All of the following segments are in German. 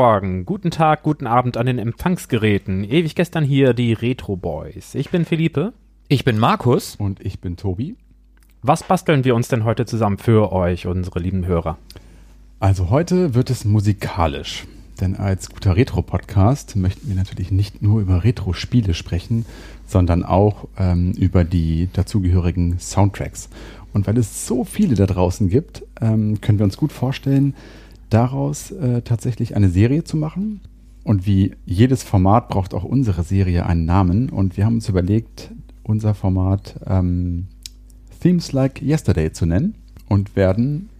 Morgen, guten Tag, guten Abend an den Empfangsgeräten. Ewig gestern hier die Retro Boys. Ich bin Philippe. Ich bin Markus. Und ich bin Tobi. Was basteln wir uns denn heute zusammen für euch, unsere lieben Hörer? Also heute wird es musikalisch. Denn als guter Retro-Podcast möchten wir natürlich nicht nur über Retro-Spiele sprechen, sondern auch ähm, über die dazugehörigen Soundtracks. Und weil es so viele da draußen gibt, ähm, können wir uns gut vorstellen, daraus äh, tatsächlich eine Serie zu machen. Und wie jedes Format braucht auch unsere Serie einen Namen. Und wir haben uns überlegt, unser Format ähm, Themes Like Yesterday zu nennen und werden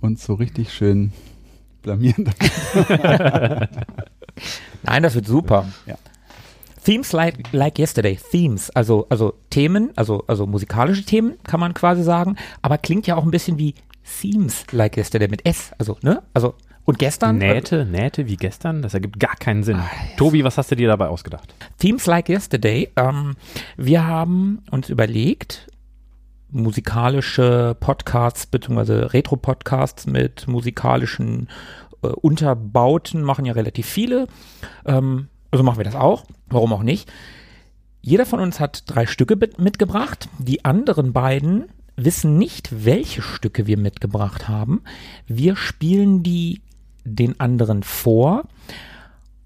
uns so richtig schön blamieren. Nein, das wird super. Ja. Themes like, like yesterday, Themes, also, also Themen, also, also musikalische Themen, kann man quasi sagen, aber klingt ja auch ein bisschen wie Themes like yesterday mit S, also, ne? Also, und gestern? Nähte, Nähte wie gestern? Das ergibt gar keinen Sinn. Tobi, was hast du dir dabei ausgedacht? Themes like yesterday, ähm, wir haben uns überlegt, musikalische Podcasts beziehungsweise Retro-Podcasts mit musikalischen äh, Unterbauten machen ja relativ viele. Ähm, also machen wir das auch. Warum auch nicht? Jeder von uns hat drei Stücke mit mitgebracht. Die anderen beiden wissen nicht, welche Stücke wir mitgebracht haben. Wir spielen die den anderen vor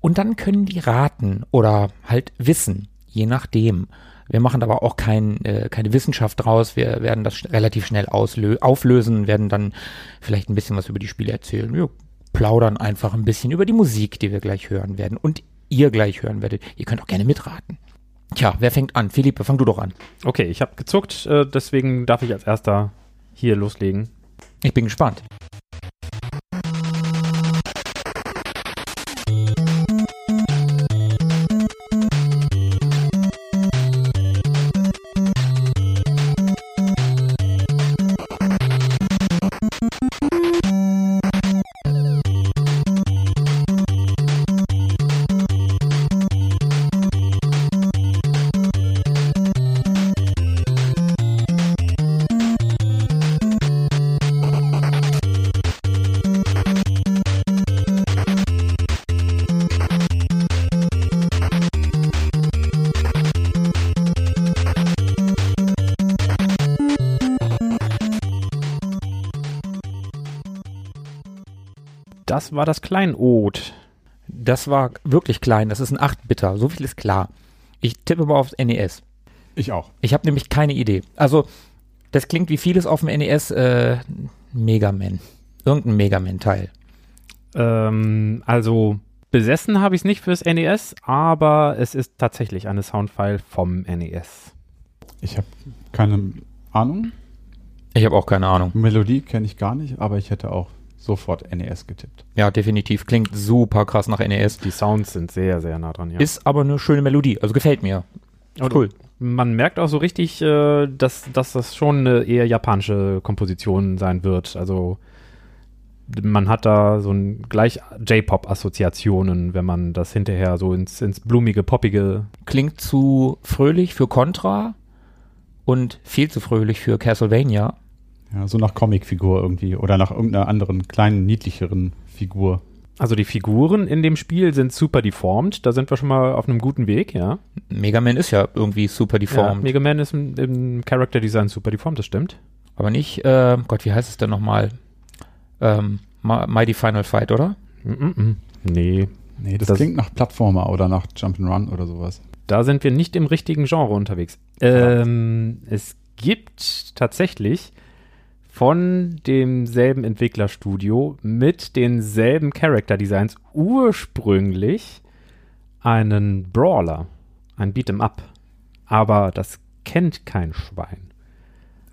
und dann können die raten oder halt wissen, je nachdem. Wir machen aber auch kein, äh, keine Wissenschaft draus. Wir werden das sch relativ schnell auflösen, werden dann vielleicht ein bisschen was über die Spiele erzählen. Wir plaudern einfach ein bisschen über die Musik, die wir gleich hören werden und ihr gleich hören werdet. Ihr könnt auch gerne mitraten. Tja, wer fängt an? Philippe, fang du doch an. Okay, ich habe gezuckt, äh, deswegen darf ich als erster hier loslegen. Ich bin gespannt. Das war das Kleinod. Das war wirklich klein. Das ist ein 8-Bitter. So viel ist klar. Ich tippe mal aufs NES. Ich auch. Ich habe nämlich keine Idee. Also, das klingt wie vieles auf dem NES. Äh, Mega Man. Irgendein Mega Man-Teil. Ähm, also besessen habe ich es nicht fürs NES, aber es ist tatsächlich eine Soundfile vom NES. Ich habe keine Ahnung. Ich habe auch keine Ahnung. Melodie kenne ich gar nicht, aber ich hätte auch sofort NES getippt. Ja, definitiv. Klingt super krass nach NES. Die Sounds sind sehr, sehr nah dran, ja. Ist aber eine schöne Melodie. Also gefällt mir. Und cool. Man merkt auch so richtig, äh, dass, dass das schon eine eher japanische Komposition sein wird. Also man hat da so ein gleich J-Pop-Assoziationen, wenn man das hinterher so ins, ins blumige, poppige. Klingt zu fröhlich für Contra und viel zu fröhlich für Castlevania. Ja, so nach Comicfigur irgendwie oder nach irgendeiner anderen kleinen, niedlicheren Figur. Also die Figuren in dem Spiel sind super deformed. Da sind wir schon mal auf einem guten Weg, ja. Mega Man ist ja irgendwie super Ja, deformed. Mega Man ist im, im Character Design super deformed, das stimmt. aber nicht, äh, Gott, wie heißt es denn nochmal? Ähm, Mi- Mighty Final Fight, oder? -mm -mm. Nee, Nee, das, Das- klingt nach Plattformer oder nach Jump'n'Run oder sowas. Da sind wir nicht im richtigen Genre unterwegs. Ähm, es gibt tatsächlich von demselben Entwicklerstudio mit denselben Character Designs ursprünglich einen Brawler, ein Beat'em Up. Aber das kennt kein Schwein.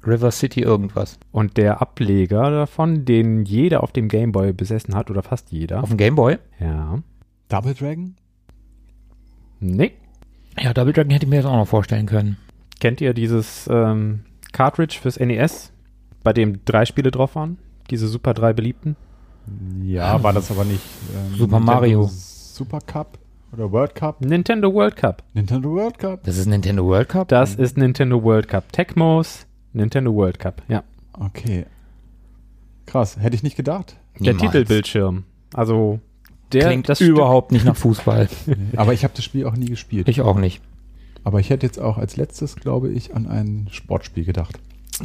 River City irgendwas. Und der Ableger davon, den jeder auf dem Gameboy besessen hat, oder fast jeder. Auf dem Gameboy? ja. Double Dragon? Nee. Ja, Double Dragon hätte ich mir das auch noch vorstellen können. Kennt ihr dieses ähm, Cartridge fürs NES, bei dem drei Spiele drauf waren? Diese super drei beliebten? Ja, war das aber nicht ähm, Super Nintendo Mario. Super Cup oder World Cup? Nintendo World Cup. Nintendo World Cup? Das ist Nintendo World Cup? Das ist Nintendo World Cup. Tecmos, Nintendo World Cup. Ja. Okay. Krass, hätte ich nicht gedacht. Der Niemals. Titelbildschirm. Also der Klingt das überhaupt nicht nach Fußball. Nee, Aber ich habe das Spiel auch nie gespielt. ich auch nicht. Aber ich hätte jetzt auch als letztes, glaube ich, an ein Sportspiel gedacht.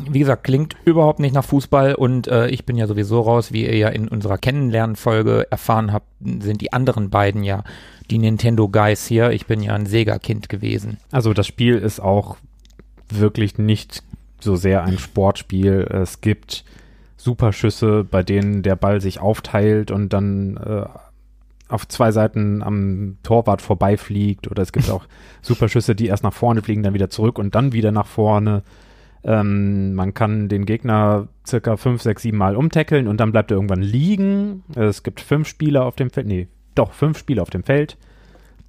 Wie gesagt, klingt überhaupt nicht nach Fußball und äh, ich bin ja sowieso raus, wie ihr ja in unserer Kennenlernfolge erfahren habt, sind die anderen beiden ja die Nintendo Guys hier. Ich bin ja ein Sega-Kind gewesen. Also das Spiel ist auch wirklich nicht so sehr ein Sportspiel. Es gibt Superschüsse, bei denen der Ball sich aufteilt und dann äh, auf zwei Seiten am Torwart vorbeifliegt. Oder es gibt auch Superschüsse, die erst nach vorne fliegen, dann wieder zurück und dann wieder nach vorne. Ähm, man kann den Gegner circa fünf, sechs, sieben Mal umtackeln und dann bleibt er irgendwann liegen. Es gibt fünf Spieler auf dem Feld. Nee, doch, fünf Spieler auf dem Feld.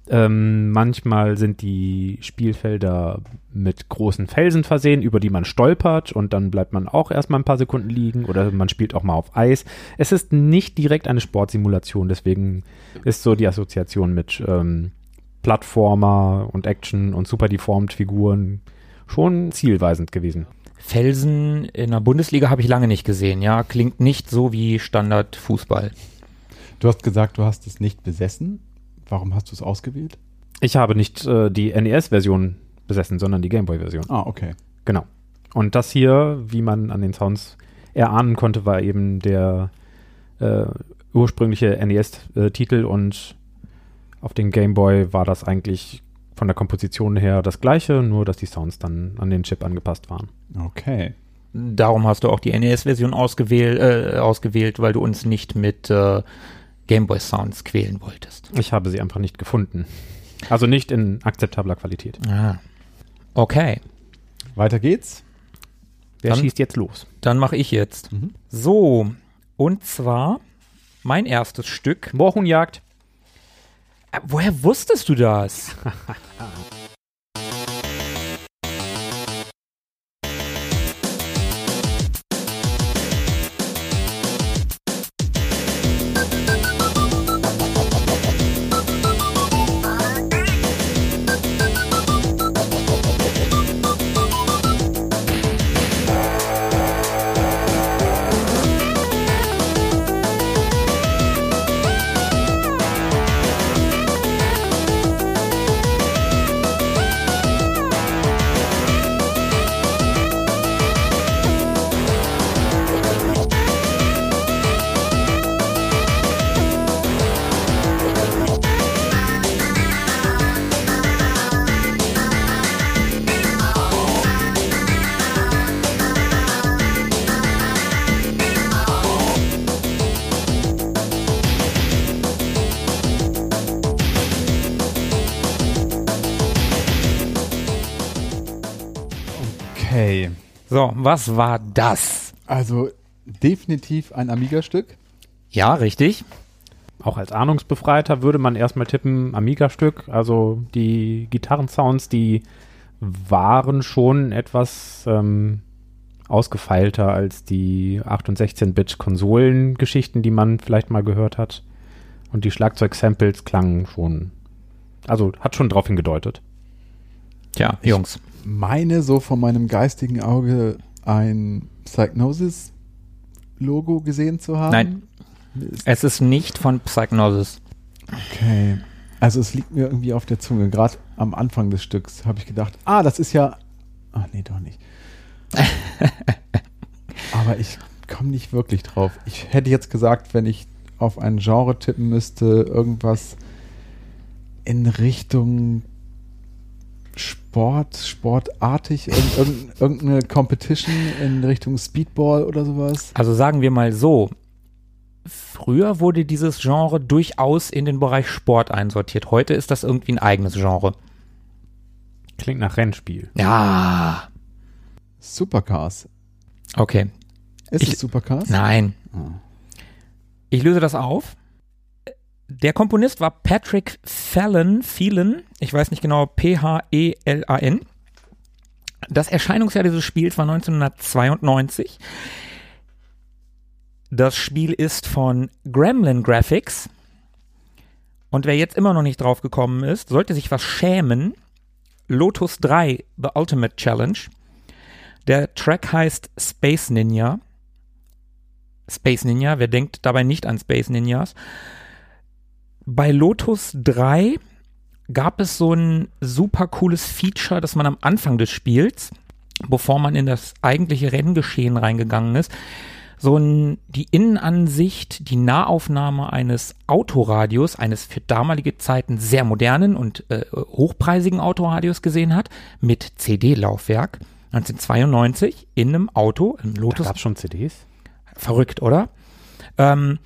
Ähm, manchmal sind die Spielfelder mit großen Felsen versehen, über die man stolpert und dann bleibt man auch erstmal ein paar Sekunden liegen oder man spielt auch mal auf Eis. Es ist nicht direkt eine Sportsimulation, deswegen ist so die Assoziation mit ähm, Plattformer und Action und super deformed Figuren schon zielweisend gewesen. Felsen in der Bundesliga habe ich lange nicht gesehen, ja. Klingt nicht so wie Standard Fußball. Du hast gesagt, du hast es nicht besessen. Warum hast du es ausgewählt? Ich habe nicht äh, die NES-Version besessen, sondern die Gameboy-Version. Ah, okay. Genau. Und das hier, wie man an den Sounds erahnen konnte, war eben der äh, ursprüngliche NES-Titel und auf dem Game Boy war das eigentlich von der Komposition her das gleiche, nur dass die Sounds dann an den Chip angepasst waren. Okay. Darum hast du auch die NES-Version ausgewählt, äh, ausgewählt, weil du uns nicht mit äh, Gameboy-Sounds quälen wolltest. Ich habe sie einfach nicht gefunden. Also nicht in akzeptabler Qualität. Ah. Okay, Weiter geht's. Wer Dann- schießt jetzt los? dann mache ich jetzt. Mhm. So, und zwar mein erstes Stück. Moorhuhnjagd. Woher wusstest du das? was war das? Also definitiv ein Amiga-Stück. Ja, richtig. Auch als Ahnungsbefreiter würde man erstmal tippen, Amiga-Stück. Also die Gitarrensounds, die waren schon etwas ähm, ausgefeilter als die 8- und 16-Bit-Konsolengeschichten, die man vielleicht mal gehört hat. Und die Schlagzeug-Samples klangen schon, also hat schon drauf hingedeutet. Tja, Jungs. Meine so von meinem geistigen Auge ein Psygnosis-Logo gesehen zu haben. Nein. Es ist nicht von Psychnosis. Okay. Also es liegt mir irgendwie auf der Zunge. Gerade am Anfang des Stücks habe ich gedacht, ah, das ist ja. Ach nee, doch nicht. Aber ich komme nicht wirklich drauf. Ich hätte jetzt gesagt, wenn ich auf ein Genre tippen müsste, irgendwas in Richtung Sport, sportartig, irgend, irgend, irgendeine Competition in Richtung Speedball oder sowas. Also sagen wir mal so. Früher wurde dieses Genre durchaus in den Bereich Sport einsortiert. Heute ist das irgendwie ein eigenes Genre. Klingt nach Rennspiel. Ja. Supercars. Okay. Ist Ich- es Supercars? Nein. Ah. Ich löse das auf. Der Komponist war Patrick Fallon, Phelan, ich weiß nicht genau, P-H-E-L-A-N. Das Erscheinungsjahr dieses Spiels war 1992. Das Spiel ist von Gremlin Graphics. Und wer jetzt immer noch nicht drauf gekommen ist, sollte sich was schämen. Lotus 3, The Ultimate Challenge. Der Track heißt Space Ninja. Space Ninja, wer denkt dabei nicht an Space Ninjas? Bei Lotus 3 gab es so ein super cooles Feature, das man am Anfang des Spiels, bevor man in das eigentliche Renngeschehen reingegangen ist, so ein, die Innenansicht, die Nahaufnahme eines Autoradios, eines für damalige Zeiten sehr modernen und äh, hochpreisigen Autoradios gesehen hat, mit CD-Laufwerk. 1992 in einem Auto, im Da Lotus gab es schon CDs? Verrückt, oder? Ähm,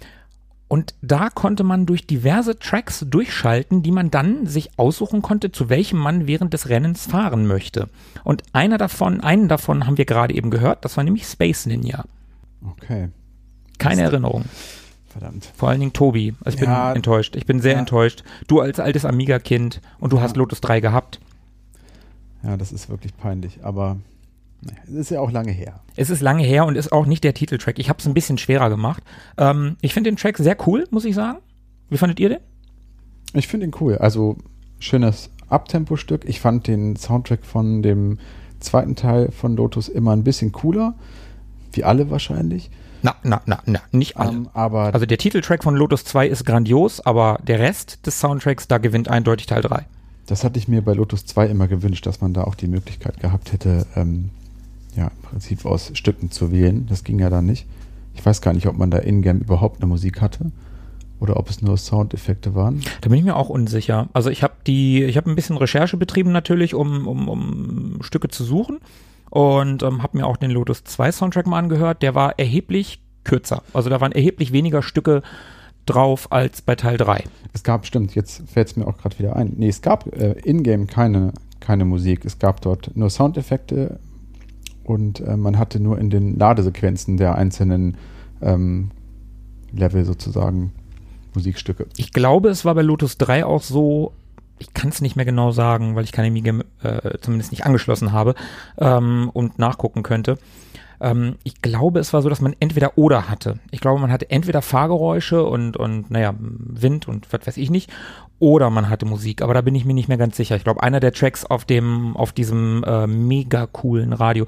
und da konnte man durch diverse Tracks durchschalten, die man dann sich aussuchen konnte, zu welchem man während des Rennens fahren möchte. Und einer davon, einen davon haben wir gerade eben gehört, das war nämlich Space Ninja. Okay. Keine Mist. Erinnerung. Verdammt. Vor allen Dingen Tobi. Also ich bin Ja. enttäuscht. Ich bin sehr Ja. enttäuscht. Du als altes Amiga-Kind und du Ja. hast Lotus 3 gehabt. Ja, das ist wirklich peinlich, aber es ist ja auch lange her. Es ist lange her und ist auch nicht der Titeltrack. Ich habe es ein bisschen schwerer gemacht. Ähm, ich finde den Track sehr cool, muss ich sagen. Wie fandet ihr den? Ich finde ihn cool. Also schönes Abtempo-Stück. Ich fand den Soundtrack von dem zweiten Teil von Lotus immer ein bisschen cooler. Wie alle wahrscheinlich. Na, na, na, na, nicht alle. Ähm, aber Also der Titeltrack von Lotus 2 ist grandios, aber der Rest des Soundtracks, da gewinnt eindeutig Teil 3. das hatte ich mir bei Lotus 2 immer gewünscht, dass man da auch die Möglichkeit gehabt hätte, ähm, ja, im Prinzip aus Stücken zu wählen. Das ging ja dann nicht. Ich weiß gar nicht, ob man da in-game überhaupt eine Musik hatte oder ob es nur Soundeffekte waren. Da bin ich mir auch unsicher. Also ich habe die, ich habe ein bisschen Recherche betrieben natürlich, um, um, um Stücke zu suchen und ähm, habe mir auch den Lotus 2 Soundtrack mal angehört. Der war erheblich kürzer. Also da waren erheblich weniger Stücke drauf als bei Teil 3. Es gab, stimmt, jetzt fällt es mir auch gerade wieder ein. Nee, es gab äh, in-game keine, keine Musik. Es gab dort nur Soundeffekte und äh, man hatte nur in den Ladesequenzen der einzelnen ähm, Level sozusagen Musikstücke. Ich glaube, es war bei Lotus 3 auch so, ich kann es nicht mehr genau sagen, weil ich keine Amiga äh, zumindest nicht angeschlossen habe ähm, und nachgucken könnte. Ähm, ich glaube, es war so, dass man entweder oder hatte. Ich glaube, man hatte entweder Fahrgeräusche und, und naja, Wind und was weiß ich nicht, oder man hatte Musik, aber da bin ich mir nicht mehr ganz sicher. Ich glaube, einer der Tracks auf dem, auf diesem äh, mega coolen Radio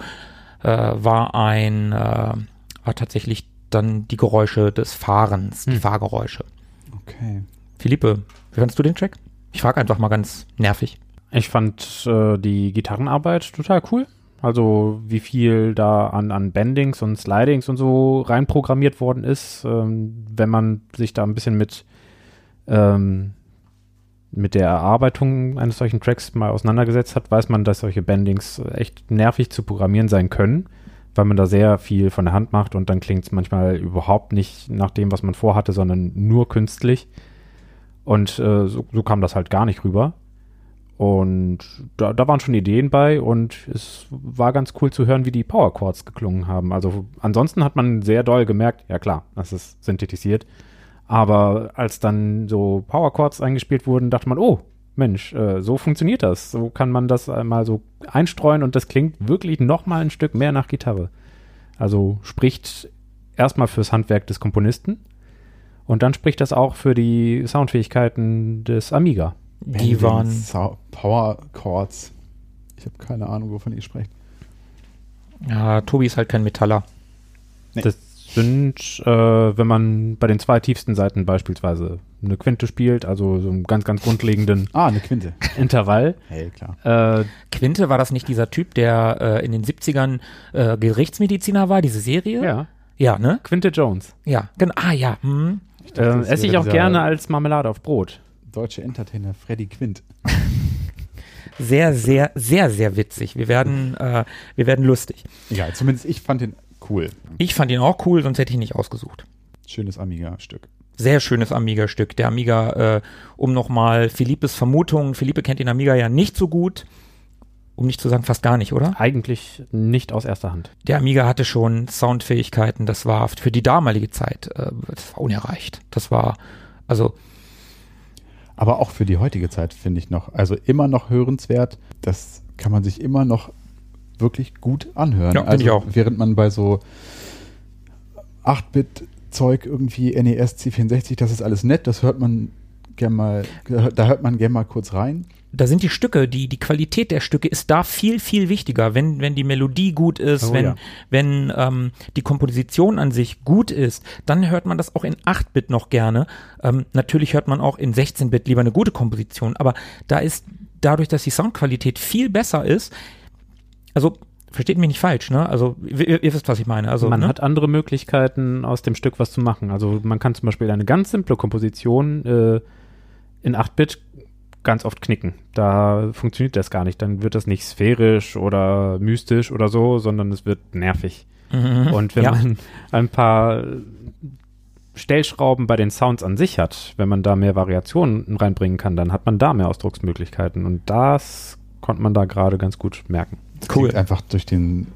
äh, war ein, äh, war tatsächlich dann die Geräusche des Fahrens, die Hm. Fahrgeräusche. Okay. Philippe, wie fandest du den Track? Ich frage einfach mal ganz nervig. Ich fand äh, die Gitarrenarbeit total cool. Also wie viel da an, an Bendings und Slidings und so reinprogrammiert worden ist, ähm, wenn man sich da ein bisschen mit, ähm, mit der Erarbeitung eines solchen Tracks mal auseinandergesetzt hat, weiß man, dass solche Bendings echt nervig zu programmieren sein können, weil man da sehr viel von der Hand macht und dann klingt es manchmal überhaupt nicht nach dem, was man vorhatte, sondern nur künstlich. Und äh, so, so kam das halt gar nicht rüber. Und da, da waren schon Ideen bei und es war ganz cool zu hören, wie die Power Chords geklungen haben. Also ansonsten hat man sehr doll gemerkt, ja klar, das ist synthetisiert. Aber als dann so Power Chords eingespielt wurden, dachte man, oh, Mensch, äh, so funktioniert das. So kann man das einmal so einstreuen und das klingt wirklich noch mal ein Stück mehr nach Gitarre. Also spricht erstmal fürs Handwerk des Komponisten und dann spricht das auch für die Soundfähigkeiten des Amiga. Die waren, Sau- Power Chords. Ich habe keine Ahnung, wovon ihr sprecht. ja, Tobi ist halt kein Metaller. Nee. Das sind, äh, wenn man bei den zwei tiefsten Seiten beispielsweise eine Quinte spielt, also so einen ganz, ganz grundlegenden Ah, eine Quinte. Intervall. Hey, klar. Äh, Quinte, war das nicht dieser Typ, der äh, in den 70ern äh, Gerichtsmediziner war, diese Serie? ja, Ja, ne? Quinte Jones. Ja, genau. Ah, ja. Hm. Dachte, Äh, das esse ich auch gerne als Marmelade auf Brot. Deutsche Entertainer Freddy Quint. Sehr, sehr, sehr, sehr witzig. Wir werden, äh, wir werden lustig. Ja, zumindest ich fand den cool. Ich fand ihn auch cool, sonst hätte ich ihn nicht ausgesucht. Schönes Amiga-Stück. Sehr schönes Amiga-Stück. Der Amiga, äh, um nochmal Philippes Vermutung, Philippe kennt den Amiga ja nicht so gut. Um nicht zu sagen fast gar nicht, oder? Eigentlich nicht aus erster Hand. Der Amiga hatte schon Soundfähigkeiten, das war für die damalige Zeit, äh, das war unerreicht. Das war, also Aber auch für die heutige Zeit finde ich noch, also immer noch hörenswert. Das kann man sich immer noch wirklich gut anhören. Ja, finde also ich auch. während man bei so 8-Bit-Zeug irgendwie NES, C64, das ist alles nett, das hört man gern mal, da hört man gern mal kurz rein. da sind die Stücke, die, die Qualität der Stücke ist da viel, viel wichtiger. Wenn, wenn die Melodie gut ist, Oh, wenn, ja. wenn ähm, die Komposition an sich gut ist, dann hört man das auch in 8-Bit noch gerne. Ähm, natürlich hört man auch in 16-Bit lieber eine gute Komposition, aber da ist dadurch, dass die Soundqualität viel besser ist, also versteht mich nicht falsch, ne? Also ihr, ihr wisst, was ich meine. Also man ne? hat andere Möglichkeiten, aus dem Stück was zu machen. Also man kann zum Beispiel eine ganz simple Komposition äh, in 8-Bit ganz oft knicken. Da funktioniert das gar nicht. Dann wird das nicht sphärisch oder mystisch oder so, sondern es wird nervig. Mhm. Und wenn Ja. man ein paar Stellschrauben bei den Sounds an sich hat, wenn man da mehr Variationen reinbringen kann, dann hat man da mehr Ausdrucksmöglichkeiten. Und das konnte man da gerade ganz gut merken. Das Cool. Klingt einfach durch den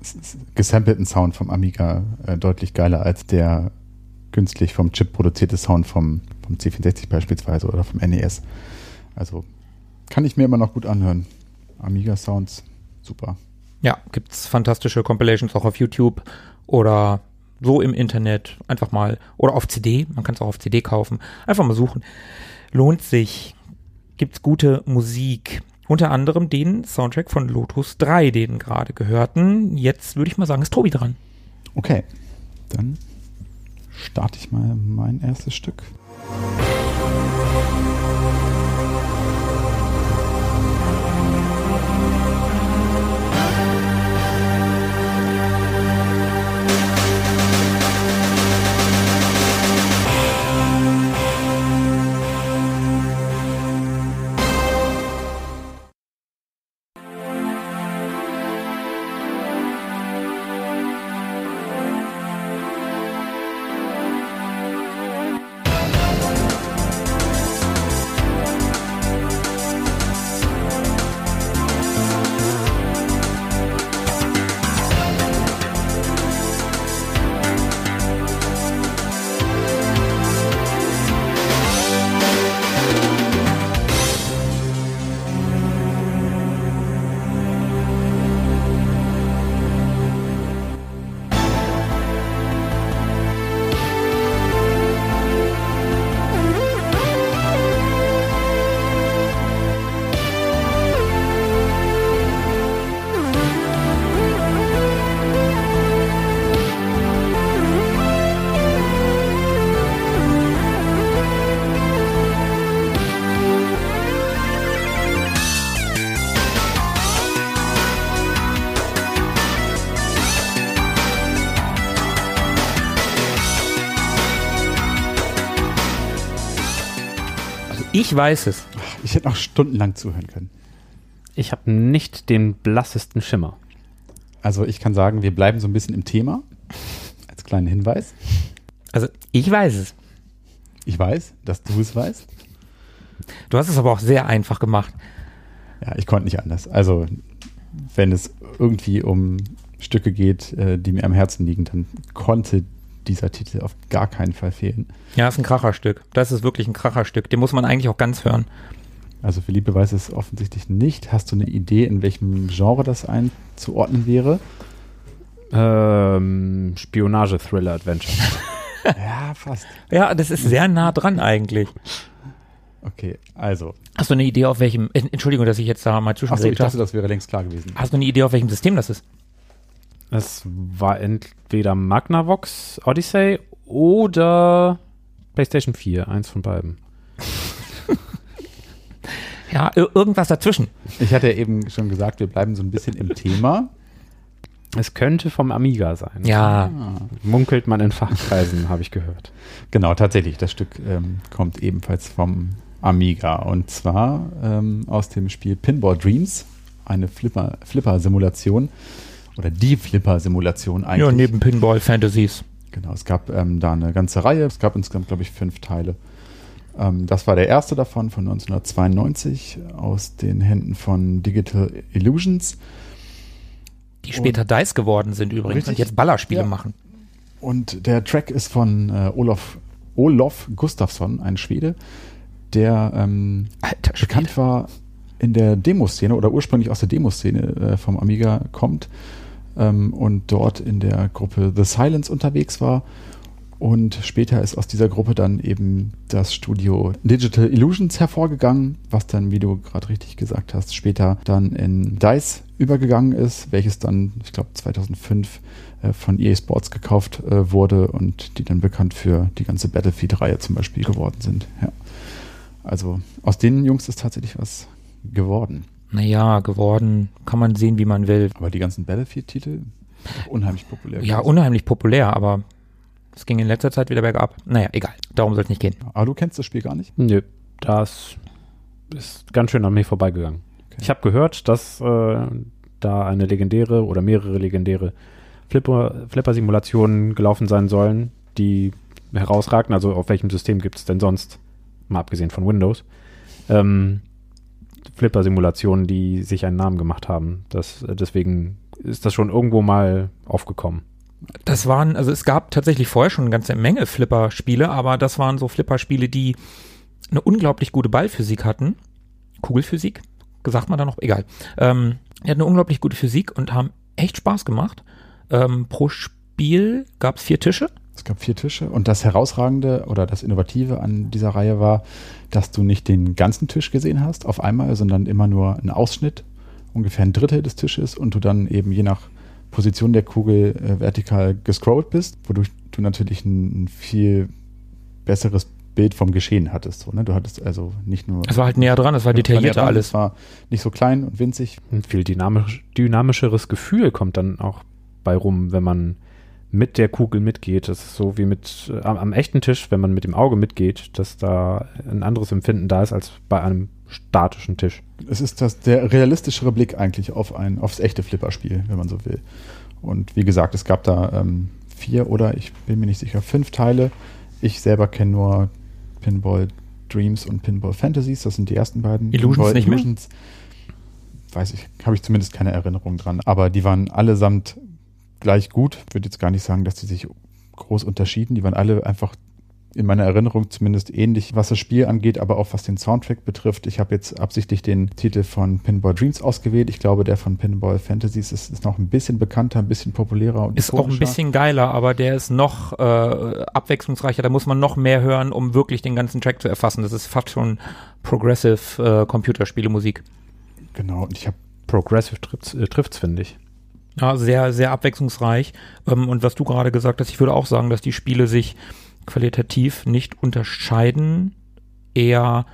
gesampelten Sound vom Amiga äh, deutlich geiler als der künstlich vom Chip produzierte Sound vom, vom C64 beispielsweise oder vom NES. Also kann ich mir immer noch gut anhören. Amiga Sounds, super. Ja, gibt's fantastische Compilations auch auf YouTube oder so im Internet. Einfach mal, oder auf CD, man kann es auch auf CD kaufen. Einfach mal suchen. Lohnt sich. Gibt's gute Musik. Unter anderem den Soundtrack von Lotus 3, den gerade gehörten. Jetzt würde ich mal sagen, ist Tobi dran. Okay, dann starte ich mal mein erstes Stück. Also ich weiß es. Ich hätte noch stundenlang zuhören können. Ich habe nicht den blassesten Schimmer. Also ich kann sagen, wir bleiben so ein bisschen im Thema. Als kleinen Hinweis. Also ich weiß es. Ich weiß, dass du es weißt. Du hast es aber auch sehr einfach gemacht. Ja, ich konnte nicht anders. Also, wenn es irgendwie um Stücke geht, äh, die mir am Herzen liegen, dann konnte dieser Titel auf gar keinen Fall fehlen. Ja, ist ein Kracherstück. Das ist wirklich ein Kracherstück. Den muss man eigentlich auch ganz hören. Also, Philippe weiß es offensichtlich nicht. Hast du eine Idee, in welchem Genre das einzuordnen wäre? Ähm, Spionage, Thriller, Adventure. ja, fast. Ja, das ist sehr nah dran eigentlich. Okay, also. Hast du eine Idee, auf welchem, Entschuldigung, dass ich jetzt da mal Achso, ich dachte, habe. das wäre längst klar gewesen. Hast du eine Idee, auf welchem System das ist? Es war entweder Magnavox Odyssey oder PlayStation 4, eins von beiden. Ja, ir- irgendwas dazwischen. Ich hatte ja eben schon gesagt, wir bleiben so ein bisschen im Thema. Es könnte vom Amiga sein. Ja, Ah. Munkelt man in Fachkreisen, habe ich gehört. Genau, tatsächlich. Das Stück ähm, kommt ebenfalls vom Amiga und zwar ähm, aus dem Spiel Pinball Dreams, eine Flipper- Flipper-Simulation oder die Flipper-Simulation eigentlich. ja neben Pinball Fantasies. Genau, es gab ähm, da eine ganze Reihe. Es gab insgesamt, glaube ich, fünf Teile. Ähm, das war der erste davon von 1992 aus den Händen von Digital Illusions. Die später und DICE geworden sind übrigens richtig? und jetzt Ballerspiele ja. machen. Und der Track ist von äh, Olof, Olof Gustafsson, ein Schwede, der ähm, bekannt war in der Demoszene oder ursprünglich aus der Demoszene äh, vom Amiga kommt ähm, und dort in der Gruppe The Silence unterwegs war. Und später ist aus dieser Gruppe dann eben das Studio Digital Illusions hervorgegangen, was dann, wie du gerade richtig gesagt hast, später dann in DICE übergegangen ist, welches dann, ich glaube, 2005 äh, von EA Sports gekauft äh, wurde und die dann bekannt für die ganze Battlefield-Reihe zum Beispiel geworden sind. Ja. Also aus den Jungs ist tatsächlich was geworden. Naja, geworden kann man sehen, wie man will. Aber die ganzen Battlefield-Titel unheimlich populär. Ja, unheimlich populär, aber es ging in letzter Zeit wieder bergab. Naja, egal. Darum soll es nicht gehen. Aber du kennst das Spiel gar nicht? Nö, das ist ganz schön an mir vorbeigegangen. Okay. Ich habe gehört, dass äh, da eine legendäre oder mehrere legendäre Flipper-Simulationen gelaufen sein sollen, die herausragten. Also auf welchem System gibt es denn sonst, mal abgesehen von Windows? Ähm, Flipper-Simulationen, die sich einen Namen gemacht haben. Das, äh, deswegen ist das schon irgendwo mal aufgekommen. Das waren, also es gab tatsächlich vorher schon eine ganze Menge Flipper-Spiele, aber das waren so Flipper-Spiele, die eine unglaublich gute Ballphysik hatten. Kugelphysik, gesagt man da noch, egal. Ähm, die hatten eine unglaublich gute Physik und haben echt Spaß gemacht. Ähm, pro Spiel gab es vier Tische es gab vier Tische und das Herausragende oder das Innovative an dieser Reihe war, dass du nicht den ganzen Tisch gesehen hast auf einmal, sondern immer nur einen Ausschnitt, ungefähr ein Drittel des Tisches und du dann eben je nach Position der Kugel äh, vertikal gescrollt bist, wodurch du natürlich ein, ein viel besseres Bild vom Geschehen hattest. So, ne? Du hattest also nicht nur. Es war halt näher dran, es war detaillierter alles. Es war nicht so klein und winzig. Ein viel dynamisch, dynamischeres Gefühl kommt dann auch bei rum, wenn man mit der Kugel mitgeht. Das ist so wie mit äh, am, am, echten Tisch, wenn man mit dem Auge mitgeht, dass da ein anderes Empfinden da ist als bei einem statischen Tisch. Es ist das, der realistischere Blick eigentlich auf ein, aufs echte Flipperspiel, wenn man so will. Und wie gesagt, es gab da ähm, vier oder ich bin mir nicht sicher, fünf Teile. Ich selber kenne nur Pinball Dreams und Pinball Fantasies. Das sind die ersten beiden. Illusions Pinball nicht Illusions, mehr? Weiß ich, habe ich zumindest keine Erinnerung dran. Aber die waren allesamt gleich gut. Ich würde jetzt gar nicht sagen, dass die sich groß unterschieden. Die waren alle einfach in meiner Erinnerung zumindest ähnlich, was das Spiel angeht, aber auch was den Soundtrack betrifft. Ich habe jetzt absichtlich den Titel von Pinball Dreams ausgewählt. Ich glaube, der von Pinball Fantasies ist, ist noch ein bisschen bekannter, ein bisschen populärer und ist auch ein bisschen geiler, aber der ist noch äh, abwechslungsreicher. Da muss man noch mehr hören, um wirklich den ganzen Track zu erfassen. Das ist fast schon Progressive äh, Computerspiele-Musik. Genau. Und ich habe Progressive trifft's, äh, trifft's finde ich. Ja, sehr, sehr abwechslungsreich. Ähm, und was du gerade gesagt hast, ich würde auch sagen, dass die Spiele sich qualitativ nicht unterscheiden, eher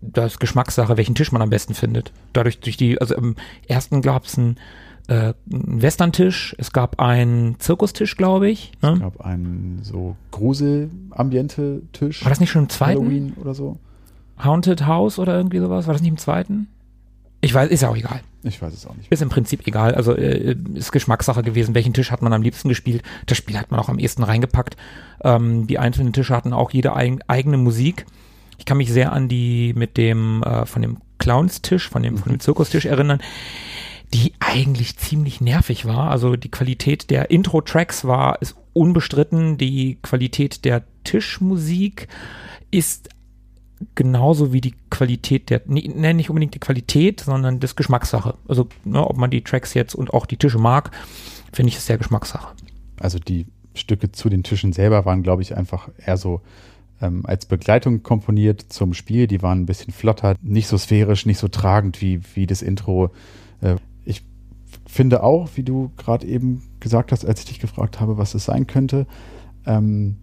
das Geschmackssache, welchen Tisch man am besten findet. Dadurch durch die, also im ersten gab es einen, äh, einen Western-Tisch, es gab einen Zirkustisch, glaube ich. Ne? Es gab einen so Grusel-Ambiente-Tisch. War das nicht schon im zweiten? Halloween oder so? Haunted House oder irgendwie sowas? War das nicht im zweiten? Ich weiß, ist ja auch egal. Ich weiß es auch nicht. Ist im Prinzip egal. Also äh, ist Geschmackssache gewesen, welchen Tisch hat man am liebsten gespielt. Das Spiel hat man auch am ehesten reingepackt. Ähm, die einzelnen Tische hatten auch jede eig eigene Musik. Ich kann mich sehr an die mit dem äh, von dem Clownstisch, von dem, von dem Zirkustisch erinnern, die eigentlich ziemlich nervig war. Also die Qualität der Intro-Tracks war ist unbestritten. Die Qualität der Tischmusik ist genauso wie die Qualität der, nenne nicht unbedingt die Qualität, sondern das Geschmackssache. Also, ne, ob man die Tracks jetzt und auch die Tische mag, finde ich es sehr Geschmackssache. Also die Stücke zu den Tischen selber waren, glaube ich, einfach eher so ähm, als Begleitung komponiert zum Spiel. Die waren ein bisschen flotter, nicht so sphärisch, nicht so tragend wie, wie das Intro. Äh, ich finde auch, wie du gerade eben gesagt hast, als ich dich gefragt habe, was es sein könnte, ähm,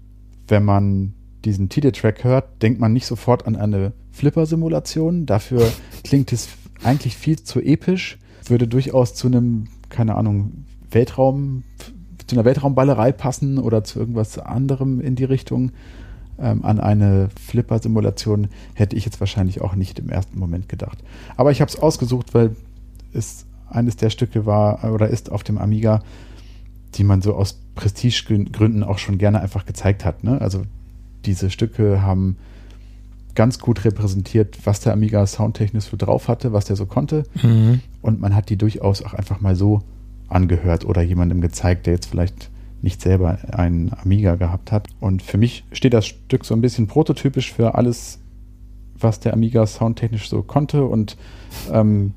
wenn man diesen Titeltrack hört, denkt man nicht sofort an eine Flipper-Simulation. Dafür klingt es eigentlich viel zu episch, würde durchaus zu einem, keine Ahnung, Weltraum, zu einer Weltraumballerei passen oder zu irgendwas anderem in die Richtung. Ähm, an eine Flipper-Simulation hätte ich jetzt wahrscheinlich auch nicht im ersten Moment gedacht. Aber ich habe es ausgesucht, weil es eines der Stücke war oder ist auf dem Amiga, die man so aus Prestigegründen auch schon gerne einfach gezeigt hat. Ne? Also diese Stücke haben ganz gut repräsentiert, was der Amiga soundtechnisch so drauf hatte, was der so konnte. Mhm. Und man hat die durchaus auch einfach mal so angehört oder jemandem gezeigt, der jetzt vielleicht nicht selber einen Amiga gehabt hat. Und für mich steht das Stück so ein bisschen prototypisch für alles, was der Amiga soundtechnisch so konnte. Und ähm,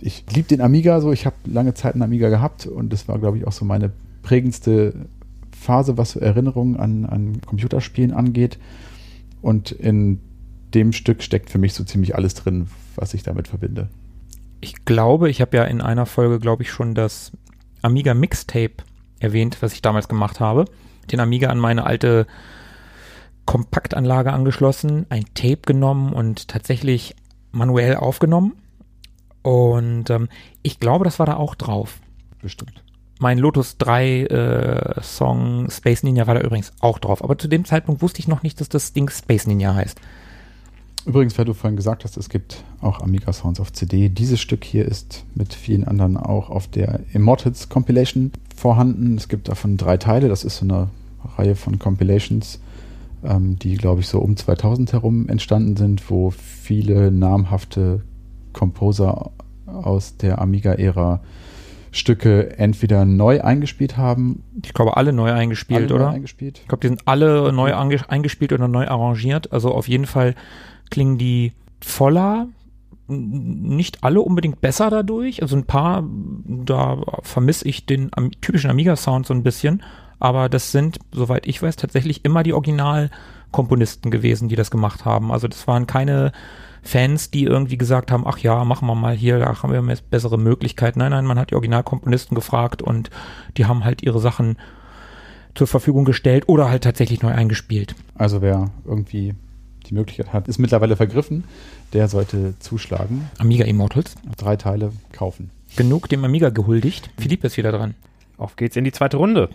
ich liebe den Amiga so. Ich habe lange Zeit einen Amiga gehabt und das war, glaube ich, auch so meine prägendste Phase, was Erinnerungen an, an Computerspielen angeht. Und in dem Stück steckt für mich so ziemlich alles drin, was ich damit verbinde. Ich glaube, ich habe ja in einer Folge, glaube ich, schon das Amiga Mixtape erwähnt, was ich damals gemacht habe. Den Amiga an meine alte Kompaktanlage angeschlossen, ein Tape genommen und tatsächlich manuell aufgenommen. Und ähm, ich glaube, das war da auch drauf. Bestimmt. Mein Lotus 3 äh, Song Space Ninja war da übrigens auch drauf. Aber zu dem Zeitpunkt wusste ich noch nicht, dass das Ding Space Ninja heißt. Übrigens, weil du vorhin gesagt hast, es gibt auch Amiga Sounds auf CD. Dieses Stück hier ist mit vielen anderen auch auf der Immortals Compilation vorhanden. Es gibt davon drei Teile. Das ist so eine Reihe von Compilations, ähm, die, glaube ich, so um 2000 herum entstanden sind, wo viele namhafte Composer aus der Amiga-Ära Stücke entweder neu eingespielt haben. Ich glaube, alle neu eingespielt, alle oder? Neu eingespielt. Ich glaube, die sind alle neu eingespielt oder neu arrangiert. Also auf jeden Fall klingen die voller. Nicht alle unbedingt besser dadurch. Also ein paar, da vermisse ich den typischen Amiga-Sound so ein bisschen. Aber das sind, soweit ich weiß, tatsächlich immer die Originalkomponisten gewesen, die das gemacht haben. Also das waren keine Fans, die irgendwie gesagt haben, ach ja, machen wir mal hier, da haben wir jetzt bessere Möglichkeiten. Nein, nein, man hat die Originalkomponisten gefragt und die haben halt ihre Sachen zur Verfügung gestellt oder halt tatsächlich neu eingespielt. Also wer irgendwie die Möglichkeit hat, ist mittlerweile vergriffen, der sollte zuschlagen, Amiga Immortals. drei Teile kaufen. Genug dem Amiga gehuldigt. Philipp ist wieder dran. Auf geht's in die zweite Runde.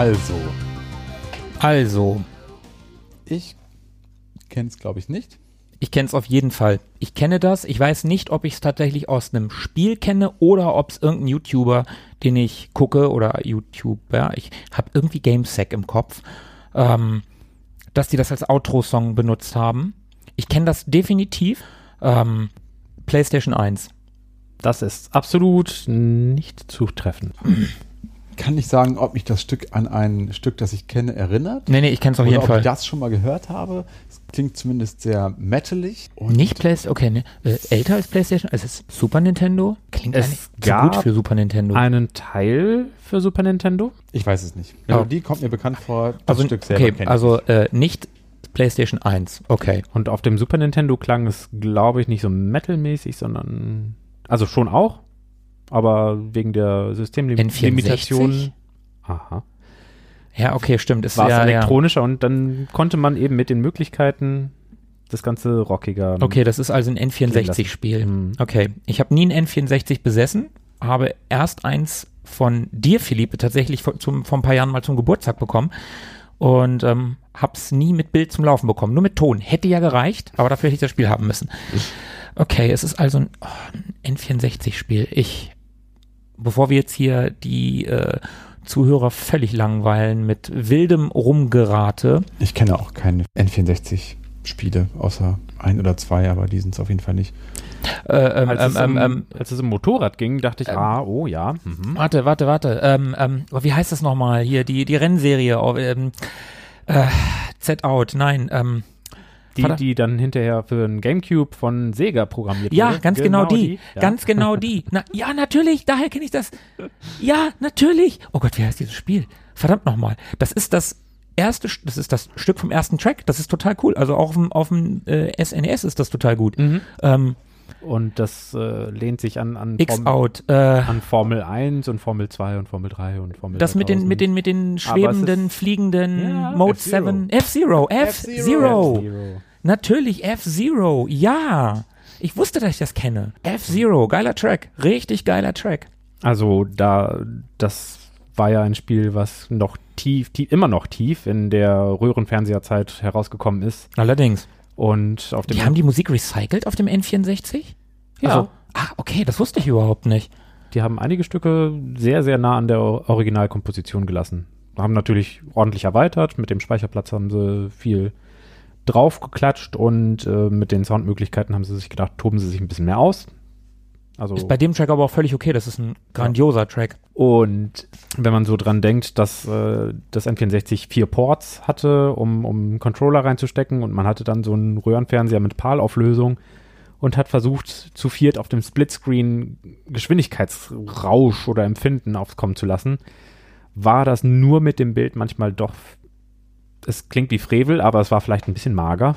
Also, Also, ich kenne es, glaube ich, nicht. ich kenne es auf jeden Fall. Ich kenne das. Ich weiß nicht, ob ich es tatsächlich aus einem Spiel kenne oder ob es irgendein YouTuber, den ich gucke oder YouTuber, ich habe irgendwie GameSec im Kopf, ähm, dass die das als Outro-Song benutzt haben. Ich kenne das definitiv. Ähm, PlayStation 1. Das ist absolut nicht zutreffend. Kann nicht sagen, ob mich das Stück an ein Stück, das ich kenne, erinnert. Nee, nee, ich kenne es auf jeden ob Fall. ich das schon mal gehört habe. Es klingt zumindest sehr metalig. Und Nicht PlayStation, okay, ne, äh, älter als PlayStation, es ist Super Nintendo. Klingt Es gab gut für Super Nintendo. Einen Teil für Super Nintendo. Ich weiß es nicht. Ja. Melodie kommt mir bekannt vor. Das also, Stück selber okay, also nicht. äh, nicht PlayStation 1, okay. Und auf dem Super Nintendo klang es, glaube ich, nicht so metalmäßig, sondern also schon auch, aber wegen der N64? Systemlimitation. Aha. Ja, okay, stimmt. Es War es ja, ja. elektronischer und dann konnte man eben mit den Möglichkeiten das Ganze rockiger. Okay, das ist also ein Klingen lassen. N64-Spiel. Mhm. Okay, ich habe nie ein N64 besessen, habe erst eins von dir, Philippe, tatsächlich vor, zum, vor ein paar Jahren mal zum Geburtstag bekommen und ähm, hab's nie mit Bild zum Laufen bekommen, nur mit Ton. Hätte ja gereicht, aber dafür hätte ich das Spiel haben müssen. Okay, es ist also ein, oh, ein N64-Spiel. Ich, bevor wir jetzt hier die äh, Zuhörer völlig langweilen mit wildem Rumgerate, Ich kenne auch keine N64-Spiele, außer ein oder zwei, aber die sind es auf jeden Fall nicht. äh, ähm, Als, ähm, es um, ähm, als es um Motorrad ging, dachte ich, Ähm, ah, oh ja. Mhm. Warte, warte, warte. Ähm, ähm, wie heißt das nochmal? Hier, die, die Rennserie. Oh, ähm, äh, Z-Out, nein. Die, Verdammt. die dann hinterher für ein Gamecube von Sega programmiert Ja, wurde. ganz genau, die. Ja. Ganz genau die. Na, ja, natürlich, daher kenne ich das. Ja, natürlich. Oh Gott, wie heißt dieses Spiel? Verdammt nochmal. Das ist das erste, St- das ist das Stück vom ersten Track. Das ist total cool. Also auch auf dem, auf dem äh, SNES ist das total gut. Mhm. Ähm, Und das äh, lehnt sich an, an, Form, X-Out. Äh, an Formel 1 und Formel 2 und Formel 3 und Formel das mit den, 3000. mit den, mit den schwebenden, fliegenden Ja, Mode F-Zero. 7. F-Zero. F-Zero. Natürlich, F-Zero. Ja. Ich wusste, dass ich das kenne. F-Zero. Geiler Track. Richtig geiler Track. Also da, das war ja ein Spiel, was noch tief, tief immer noch tief in der Röhrenfernseherzeit herausgekommen ist. Allerdings. Und auf dem Die haben die Musik recycelt auf dem N64? Ja. Also, ah, okay, das wusste ich überhaupt nicht. Die haben einige Stücke sehr, sehr nah an der Originalkomposition gelassen. Haben natürlich ordentlich erweitert. Mit dem Speicherplatz haben sie viel draufgeklatscht und äh, mit den Soundmöglichkeiten haben sie sich gedacht, toben sie sich ein bisschen mehr aus. Also Ist bei dem Track aber auch völlig okay. Das ist ein grandioser Track. und wenn man so dran denkt, dass äh, das N64 vier Ports hatte, um, um einen Controller reinzustecken und man hatte dann so einen Röhrenfernseher mit PAL-Auflösung und hat versucht, zu viert auf dem Splitscreen Geschwindigkeitsrausch oder Empfinden aufkommen zu lassen, war das nur mit dem Bild manchmal doch, es klingt wie Frevel, aber es war vielleicht ein bisschen mager.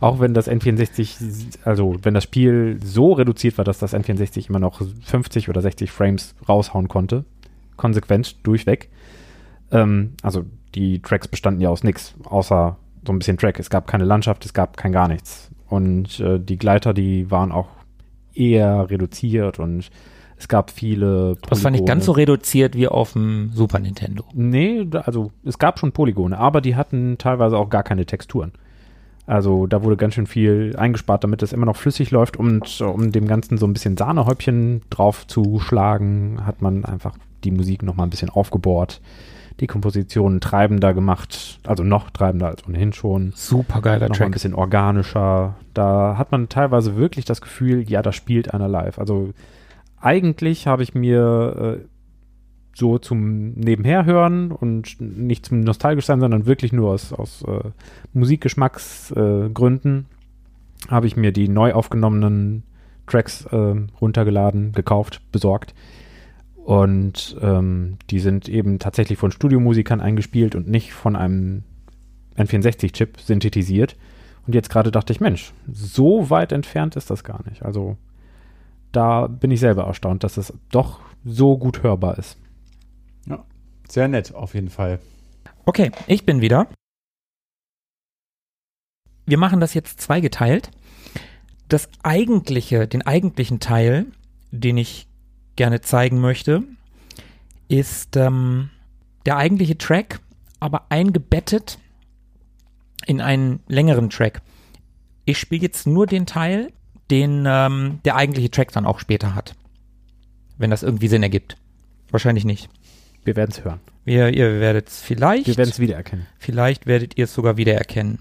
Auch wenn das N64, also wenn das Spiel so reduziert war, dass das N64 immer noch 50 oder 60 Frames raushauen konnte, konsequent durchweg. Ähm, also die Tracks bestanden ja aus nichts, außer so ein bisschen Track. Es gab keine Landschaft, es gab kein gar nichts. Und äh, die Gleiter, die waren auch eher reduziert und es gab viele Das war nicht ganz so Polygone. reduziert wie auf dem Super Nintendo. Nee, also es gab schon Polygone, aber die hatten teilweise auch gar keine Texturen. Also da wurde ganz schön viel eingespart, damit es immer noch flüssig läuft und um dem Ganzen so ein bisschen Sahnehäubchen drauf zu schlagen, hat man einfach die Musik noch mal ein bisschen aufgebohrt, die Kompositionen treibender gemacht, also noch treibender als ohnehin schon, Super geiler noch mal ein Track. bisschen organischer. Da hat man teilweise wirklich das Gefühl, ja, da spielt einer live. Also eigentlich habe ich mir äh, so zum Nebenherhören und nicht zum nostalgisch sein, sondern wirklich nur aus, aus äh, Musikgeschmacksgründen äh, habe ich mir die neu aufgenommenen Tracks äh, runtergeladen, gekauft, besorgt. Und ähm, die sind eben tatsächlich von Studiomusikern eingespielt und nicht von einem N64-Chip synthetisiert. Und jetzt gerade dachte ich, Mensch, so weit entfernt ist das gar nicht. Also da bin ich selber erstaunt, dass es doch so gut hörbar ist. Sehr nett, auf jeden Fall. Okay, ich bin wieder. Wir machen das jetzt zweigeteilt. Das eigentliche, den eigentlichen Teil, den ich gerne zeigen möchte, ist ähm, der eigentliche Track, aber eingebettet in einen längeren Track. Ich spiele jetzt nur den Teil, den ähm, der eigentliche Track dann auch später hat. Wenn das irgendwie Sinn ergibt. Wahrscheinlich nicht. Wir werden es hören. Wir, ihr werdet es vielleicht. Wir werden es wiedererkennen. Vielleicht werdet ihr es sogar wiedererkennen.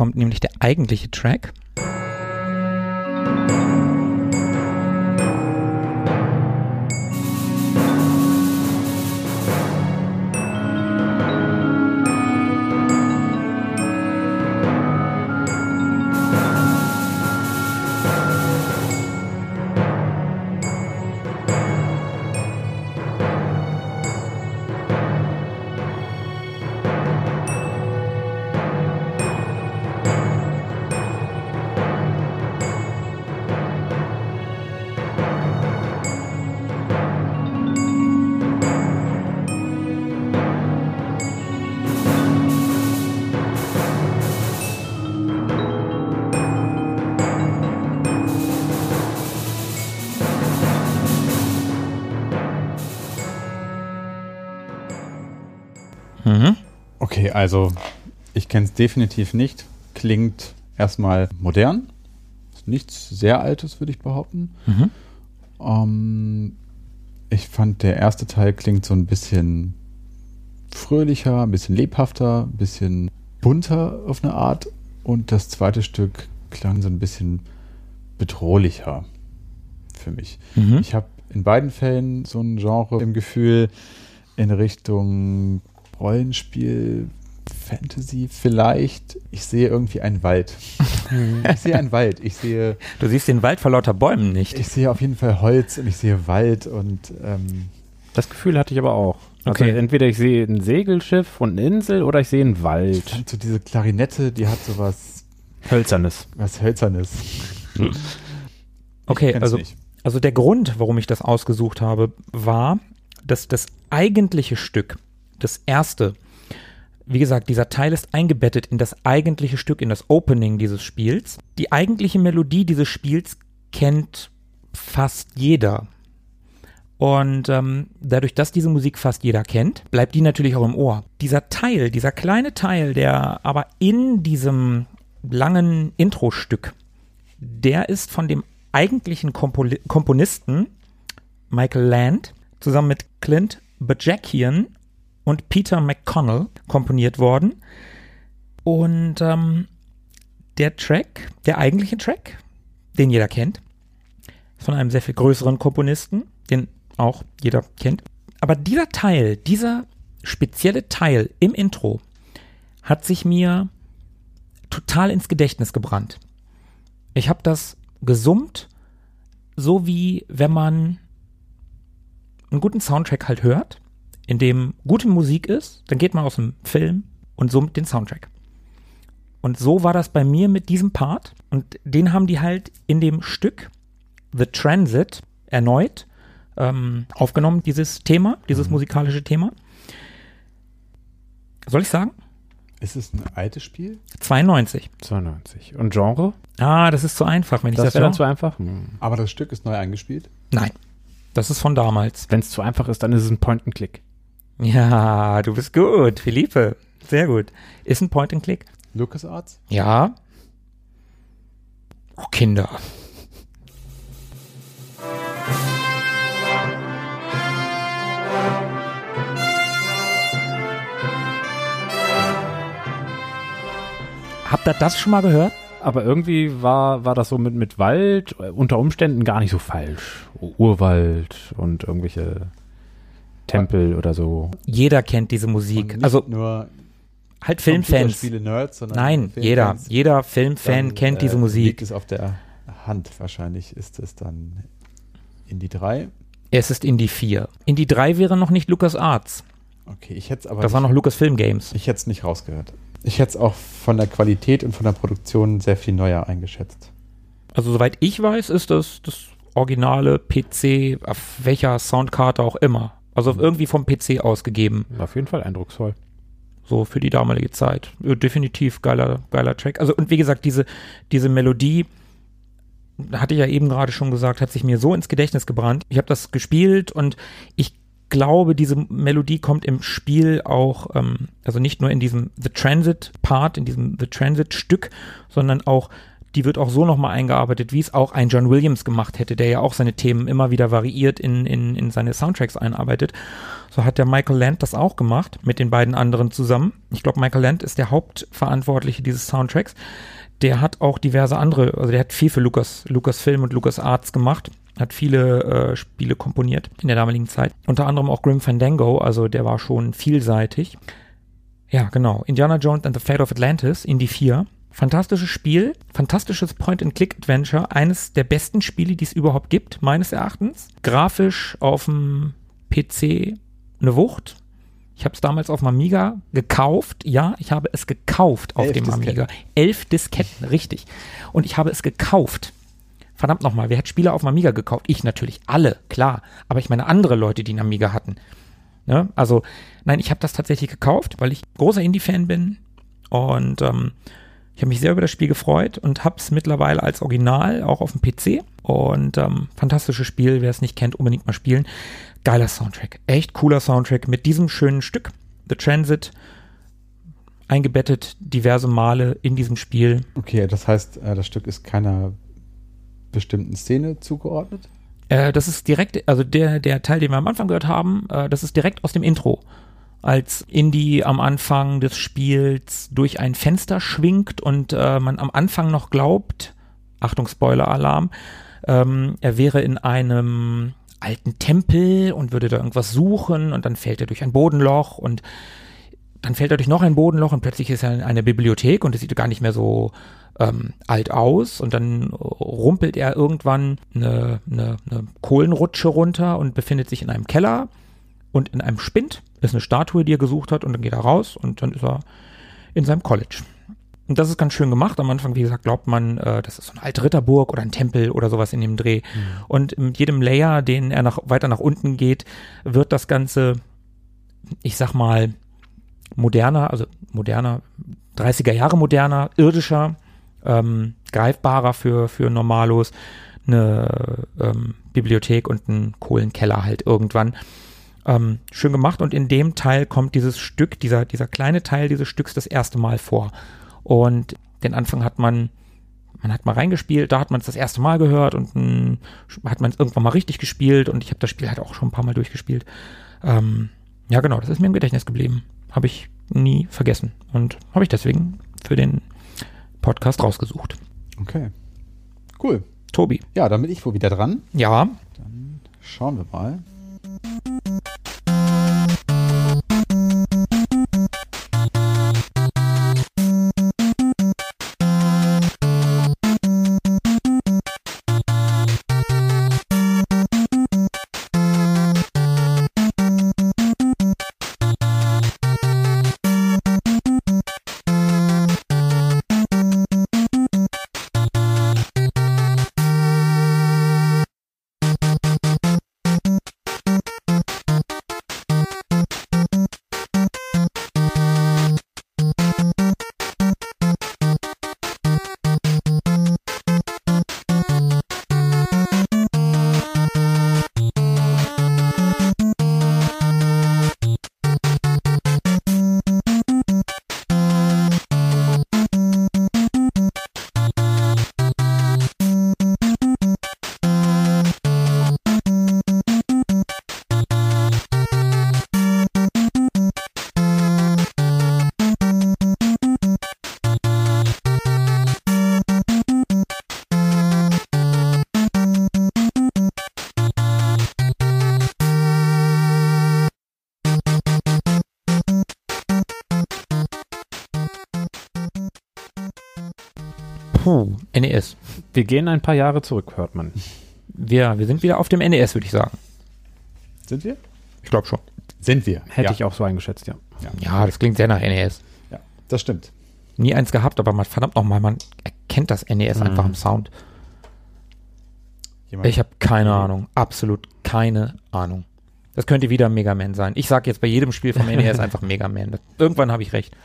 Kommt nämlich der eigentliche Track. Kenne es definitiv nicht. Klingt erstmal modern. Ist nichts sehr Altes, würde ich behaupten. Mhm. Ähm, ich fand, der erste Teil klingt so ein bisschen fröhlicher, ein bisschen lebhafter, ein bisschen bunter auf eine Art. Und das zweite Stück klang so ein bisschen bedrohlicher für mich. Mhm. Ich habe in beiden Fällen so ein Genre im Gefühl in Richtung Rollenspiel, Fantasy vielleicht. Ich sehe irgendwie einen Wald. ich sehe einen Wald. Ich sehe, Du siehst den Wald vor lauter Bäumen nicht. ich sehe auf jeden Fall Holz und ich sehe Wald und ähm, Das Gefühl hatte ich aber auch. Also Okay. entweder ich sehe ein Segelschiff und eine Insel oder ich sehe einen ich Wald. fand so diese Klarinette, die hat sowas Hölzernes. was Hölzernes. Okay, also, nicht. also der Grund, warum ich das ausgesucht habe, war, dass das eigentliche Stück, das erste, wie gesagt, dieser Teil ist eingebettet in das eigentliche Stück, in das Opening dieses Spiels. Die eigentliche Melodie dieses Spiels kennt fast jeder. Und ähm, dadurch, dass diese Musik fast jeder kennt, bleibt die natürlich auch im Ohr. Dieser Teil, dieser kleine Teil, der aber in diesem langen Intro-Stück, der ist von dem eigentlichen Komponisten Michael Land zusammen mit Clint Bajakian und Peter McConnell komponiert worden. Und ähm, der Track, der eigentliche Track, den jeder kennt, von einem sehr viel größeren Komponisten, den auch jeder kennt. Aber dieser Teil, dieser spezielle Teil im Intro hat sich mir total ins Gedächtnis gebrannt. Ich habe das gesummt, so wie wenn man einen guten Soundtrack halt hört, in dem gute Musik ist, dann geht man aus dem Film und summt den Soundtrack. Und so war das bei mir mit diesem Part. Und den haben die halt in dem Stück The Transit erneut ähm, aufgenommen, dieses Thema, dieses musikalische Thema. Soll ich sagen? Ist es ein altes Spiel? 92. 92. Und Genre? Ah, das ist zu einfach, wenn ich Das das, wäre dann zu einfach? Hm. Aber das Stück ist neu eingespielt. Nein, das ist von damals. Wenn es zu einfach ist, dann ist es ein Point-and-Click. Ja, du bist gut, Philippe. Sehr gut. Ist ein Point-and-Click? LucasArts? Ja. Oh, Kinder. Habt ihr das schon mal gehört? Aber irgendwie war, war das so mit, mit Wald äh, unter Umständen gar nicht so falsch. Urwald und irgendwelche Tempel oder so. Jeder kennt diese Musik. Also nur halt Filmfans. Spiele-Nerds, sondern Nein, Filmfans. jeder, jeder Filmfan Dann, kennt diese äh, Musik. Liegt es auf der Hand. Wahrscheinlich ist es dann Indie 3. Es ist Indie 4. Indie 3 wäre noch nicht Lucas Arts. Okay, ich hätte es aber Das war nicht, noch Lucas Film Games. ich hätte es nicht rausgehört. Ich hätte es auch von der Qualität und von der Produktion sehr viel neuer eingeschätzt. Also soweit ich weiß, ist das das originale PC, auf welcher Soundkarte auch immer. Also irgendwie vom PC ausgegeben. Auf jeden Fall eindrucksvoll. So für die damalige Zeit. Ja, definitiv geiler, geiler Track. Also und wie gesagt, diese, diese Melodie, hatte ich ja eben gerade schon gesagt, hat sich mir so ins Gedächtnis gebrannt. Ich habe das gespielt und ich glaube, diese Melodie kommt im Spiel auch, ähm, also nicht nur in diesem The Transit Part, in diesem The Transit Stück, sondern auch, die wird auch so nochmal eingearbeitet, wie es auch ein John Williams gemacht hätte, der ja auch seine Themen immer wieder variiert in, in, in seine Soundtracks einarbeitet. So hat der Michael Land das auch gemacht, mit den beiden anderen zusammen. Ich glaube, Michael Land ist der Hauptverantwortliche dieses Soundtracks. Der hat auch diverse andere, also der hat viel für Lucas, Lucas Film und Lucas Arts gemacht, hat viele äh, Spiele komponiert in der damaligen Zeit. Unter anderem auch Grim Fandango, also der war schon vielseitig. Ja, genau. Indiana Jones and the Fate of Atlantis, Indie 4. Fantastisches Spiel, fantastisches Point-and-Click-Adventure, eines der besten Spiele, die es überhaupt gibt, meines Erachtens. Grafisch auf dem PC eine Wucht. Ich habe es damals auf dem Amiga gekauft. Ja, ich habe es gekauft auf Elf dem Disketten. Amiga. Elf Disketten, richtig. Und ich habe es gekauft. Verdammt nochmal, wer hat Spiele auf dem Amiga gekauft? Ich natürlich, alle, klar. Aber ich meine andere Leute, die einen Amiga hatten. Ne? Also, nein, ich habe das tatsächlich gekauft, weil ich großer Indie-Fan bin. Und ähm, ich habe mich sehr über das Spiel gefreut und habe es mittlerweile als Original auch auf dem PC. Und ähm, fantastisches Spiel, wer es nicht kennt, unbedingt mal spielen. Geiler Soundtrack, echt cooler Soundtrack mit diesem schönen Stück. The Transit, eingebettet diverse Male in diesem Spiel. Okay, das heißt, äh, das Stück ist keiner bestimmten Szene zugeordnet? Äh, das ist direkt, also der, der Teil, den wir am Anfang gehört haben, äh, das ist direkt aus dem Intro. Als Indy am Anfang des Spiels durch ein Fenster schwingt und äh, man am Anfang noch glaubt, Achtung, Spoiler-Alarm, ähm, er wäre in einem alten Tempel und würde da irgendwas suchen und dann fällt er durch ein Bodenloch und dann fällt er durch noch ein Bodenloch und plötzlich ist er in einer Bibliothek und es sieht gar nicht mehr so ähm, alt aus und dann rumpelt er irgendwann eine, eine, eine Kohlenrutsche runter und befindet sich in einem Keller und in einem Spind ist eine Statue, die er gesucht hat und dann geht er raus und dann ist er in seinem College. Und das ist ganz schön gemacht. Am Anfang, wie gesagt, glaubt man, äh, das ist so eine alte Ritterburg oder ein Tempel oder sowas in dem Dreh. Mhm. Und mit jedem Layer, den er nach, weiter nach unten geht, wird das Ganze, ich sag mal, moderner, also moderner, 30er Jahre moderner, irdischer ähm, greifbarer für, für Normalos, eine ähm, Bibliothek und ein Kohlenkeller halt irgendwann. Ähm, schön gemacht und in dem Teil kommt dieses Stück, dieser, dieser kleine Teil dieses Stücks das erste Mal vor. Und den Anfang hat man, man hat mal reingespielt, da hat man es das erste Mal gehört und m, hat man es irgendwann mal richtig gespielt und ich habe das Spiel halt auch schon ein paar Mal durchgespielt. Ähm, ja, genau, das ist mir im Gedächtnis geblieben. Habe ich nie vergessen und habe ich deswegen für den Podcast rausgesucht. Okay. Cool. Tobi. Ja, dann bin ich wohl wieder dran. Ja. Dann schauen wir mal. NES. Wir gehen ein paar Jahre zurück, hört man. Wir, wir sind wieder auf dem NES, würde ich sagen. Sind wir? Ich glaube schon. Sind wir. Hätte ja. ich auch so eingeschätzt, ja. Ja, das klingt sehr nach NES. Ja, das stimmt. Nie eins gehabt, aber man, verdammt nochmal, man erkennt das NES Mhm. einfach im Sound. Jemand- Ich habe keine Ahnung. Absolut keine Ahnung. Das könnte wieder Mega Man sein. Ich sage jetzt bei jedem Spiel vom NES einfach Mega Man. Irgendwann habe ich recht.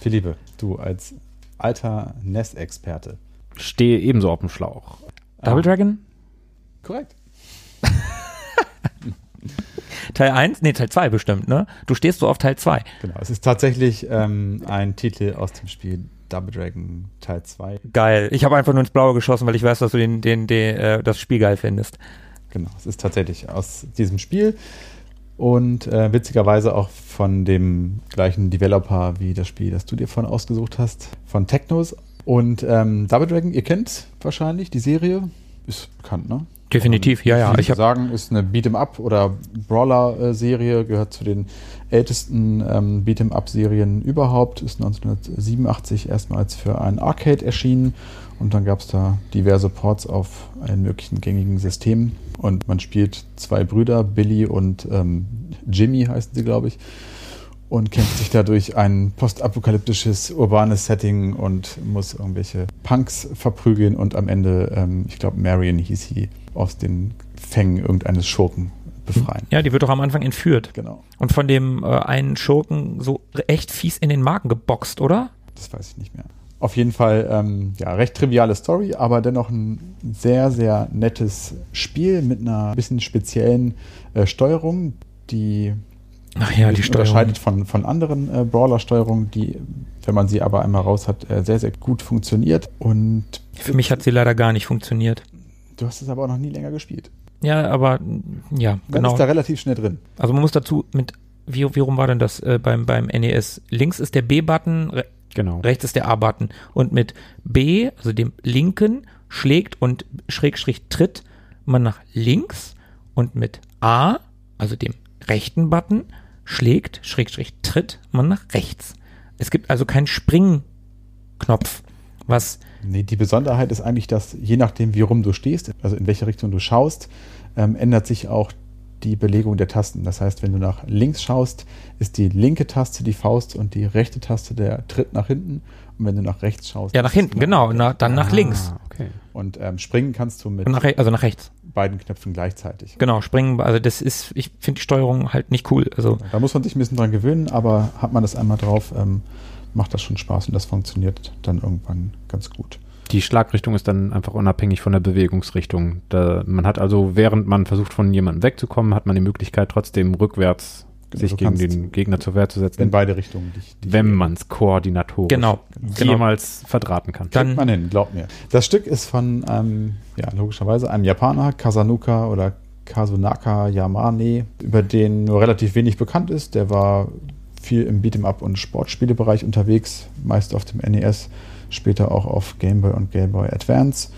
Philippe, du als alter NES-Experte. Stehe ebenso auf dem Schlauch. Double Dragon? Korrekt. Teil 1? Nee, Teil 2 bestimmt, ne? Du stehst so auf Teil 2. Genau. Es ist tatsächlich ähm, ein Titel aus dem Spiel Double Dragon Teil 2. Geil. Ich habe einfach nur ins Blaue geschossen, weil ich weiß, dass du den, den, den, äh, das Spiel geil findest. Genau, es ist tatsächlich aus diesem Spiel und äh, witzigerweise auch von dem gleichen Developer wie das Spiel, das du dir vorhin ausgesucht hast, von Technos. Und ähm, Double Dragon, ihr kennt wahrscheinlich die Serie, ist bekannt, ne? Definitiv, ja, ja. Würde Ich habe sagen, ist eine Beat'em-up oder Brawler-Serie, gehört zu den ältesten ähm, Beat'em-up-Serien überhaupt, ist 1987 erstmals für ein Arcade erschienen. Und dann gab es da diverse Ports auf allen möglichen gängigen Systemen. Und man spielt zwei Brüder, Billy und ähm, Jimmy heißen sie, glaube ich, und kämpft sich da durch ein postapokalyptisches urbanes Setting und muss irgendwelche Punks verprügeln und am Ende, ähm, ich glaube, Marion hieß sie, aus den Fängen irgendeines Schurken befreien. ja, die wird doch am Anfang entführt Genau, und von dem äh, einen Schurken so echt fies in den Magen geboxt, oder? das weiß ich nicht mehr. Auf jeden Fall, ähm, ja, recht triviale Story, aber dennoch ein sehr, sehr nettes Spiel mit einer bisschen speziellen äh, Steuerung, die Ach ja, die Steuerung. unterscheidet von, von anderen äh, Brawler-Steuerungen, die, wenn man sie aber einmal raus hat, äh, sehr, sehr gut funktioniert. Und Für mich hat sie leider gar nicht funktioniert. du hast es aber auch noch nie länger gespielt. Ja, aber ja, Man genau. ist da relativ schnell drin. Also man muss dazu mit, wie, wie rum war denn das äh, beim, beim NES? Links ist der B-Button, re Genau. rechts ist der A-Button. Und mit B, also dem linken, schlägt und Schrägstrich tritt man nach links und mit A, also dem rechten Button, schlägt, Schrägstrich tritt man nach rechts. Es gibt also keinen Springknopf, was Nee, die Besonderheit ist eigentlich, dass je nachdem, wie rum du stehst, also in welche Richtung du schaust, ähm, ändert sich auch die Belegung der Tasten. Das heißt, wenn du nach links schaust, ist die linke Taste die Faust und die rechte Taste der Tritt nach hinten. Und wenn du nach rechts schaust, ja nach hinten, genau, na, dann nach Ah, links. Okay. Und ähm, springen kannst du mit nach, also nach rechts. beiden Knöpfen gleichzeitig. Genau, springen, also das ist, ich finde die Steuerung halt nicht cool. Also Da muss man sich ein bisschen dran gewöhnen, aber hat man das einmal drauf, ähm, macht das schon Spaß und das funktioniert dann irgendwann ganz gut. Die Schlagrichtung ist dann einfach unabhängig von der Bewegungsrichtung. Da, man hat also, während man versucht, von jemandem wegzukommen, hat man die Möglichkeit, trotzdem rückwärts Genau, sich gegen den Gegner zur Wehr zu In setzen, beide Richtungen dich. dich wenn man es koordinatorisch genau, genau. jemals verdrahten kann. Dann- Kriegt man hin, glaub mir. Das Stück ist von, ähm, ja, logischerweise einem Japaner, Kasanuka oder Kazunaka Yamane, über den nur relativ wenig bekannt ist. Der war viel im Beat'em-up und Sportspielebereich unterwegs, meist auf dem NES, später auch auf Game Boy und Game Boy Advance.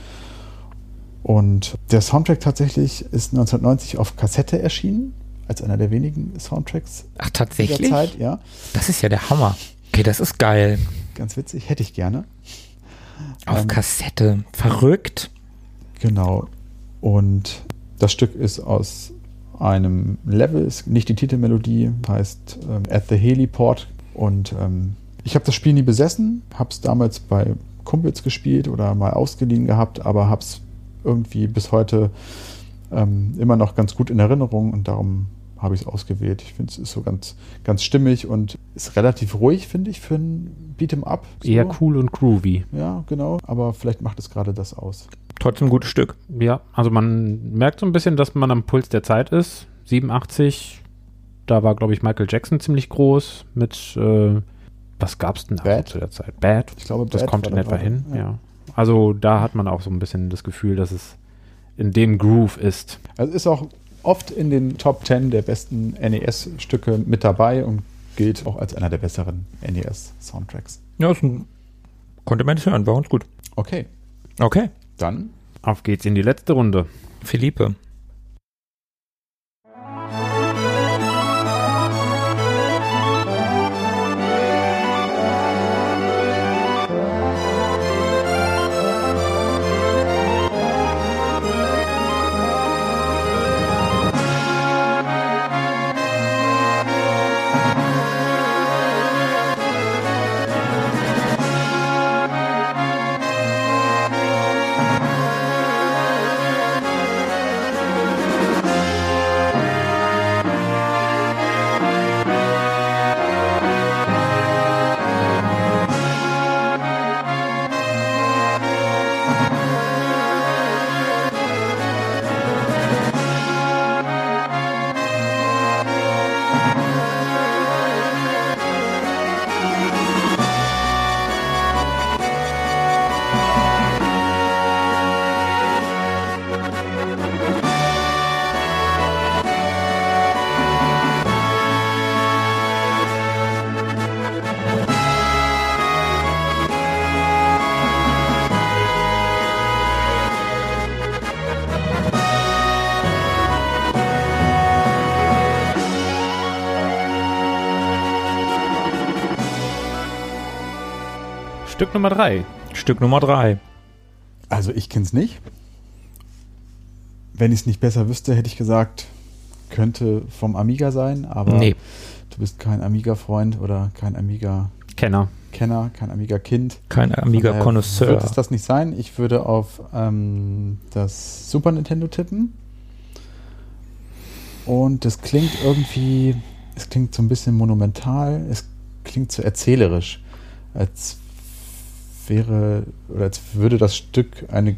Und der Soundtrack tatsächlich ist 1990 auf Kassette erschienen, als einer der wenigen Soundtracks Ach, dieser tatsächlich? Zeit. Ja, Das ist ja der Hammer. Okay, das ist geil. ganz witzig, hätte ich gerne. Auf Ähm, Kassette. Verrückt. Genau. Und das Stück ist aus einem Level, ist nicht die Titelmelodie, heißt ähm, At the Heliport. Und ähm, ich habe das Spiel nie besessen, habe es damals bei Kumpels gespielt oder mal ausgeliehen gehabt, aber habe es irgendwie bis heute ähm, immer noch ganz gut in Erinnerung und darum habe ich es ausgewählt. Ich finde, es ist so ganz, ganz stimmig und ist relativ ruhig, finde ich, für ein Beat'em Up. So. Eher cool und groovy. Ja, genau. Aber vielleicht macht es gerade das aus. Trotzdem ein gutes Stück. Ja, also man merkt so ein bisschen, dass man am Puls der Zeit ist. 87, da war, glaube ich, Michael Jackson ziemlich groß mit, äh, was gab's denn da Bad. zu der Zeit? Bad. Ich glaube, Das Bad kommt war in etwa hin, Ja. ja. Also da hat man auch so ein bisschen das Gefühl, dass es in dem Groove ist. Also ist auch oft in den Top 10 der besten NES-Stücke mit dabei und gilt auch als einer der besseren NES-Soundtracks. Ja, ist ein, konnte man das hören, war uns gut. Okay, Okay. dann Auf geht's in die letzte Runde. Philippe. Stück Nummer drei. Stück Nummer drei. Also ich kenne es nicht. Wenn ich es nicht besser wüsste, hätte ich gesagt, könnte vom Amiga sein, aber Nee. du bist kein Amiga-Freund oder kein Amiga-Kenner, Kenner. kein Amiga-Kind. Kein Amiga Connoisseur. Wird es das nicht sein? Ich würde auf ähm, das Super Nintendo tippen. Und es klingt irgendwie, es klingt so ein bisschen monumental, es klingt so erzählerisch, als wäre oder als würde das Stück eine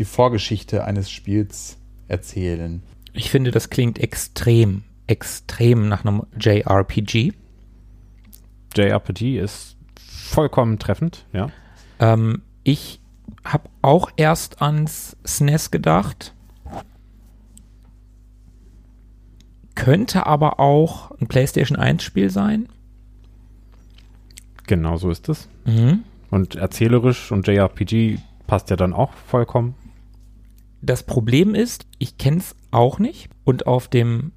die Vorgeschichte eines Spiels erzählen. Ich finde, das klingt extrem, extrem nach einem JRPG. JRPG ist vollkommen treffend, ja. Ähm, ich habe auch erst ans SNES gedacht. Könnte aber auch ein PlayStation 1 Spiel sein. Genau so ist es. Mhm. Und erzählerisch und JRPG passt ja dann auch vollkommen. Das Problem ist, ich kenne es auch nicht. Und auf dem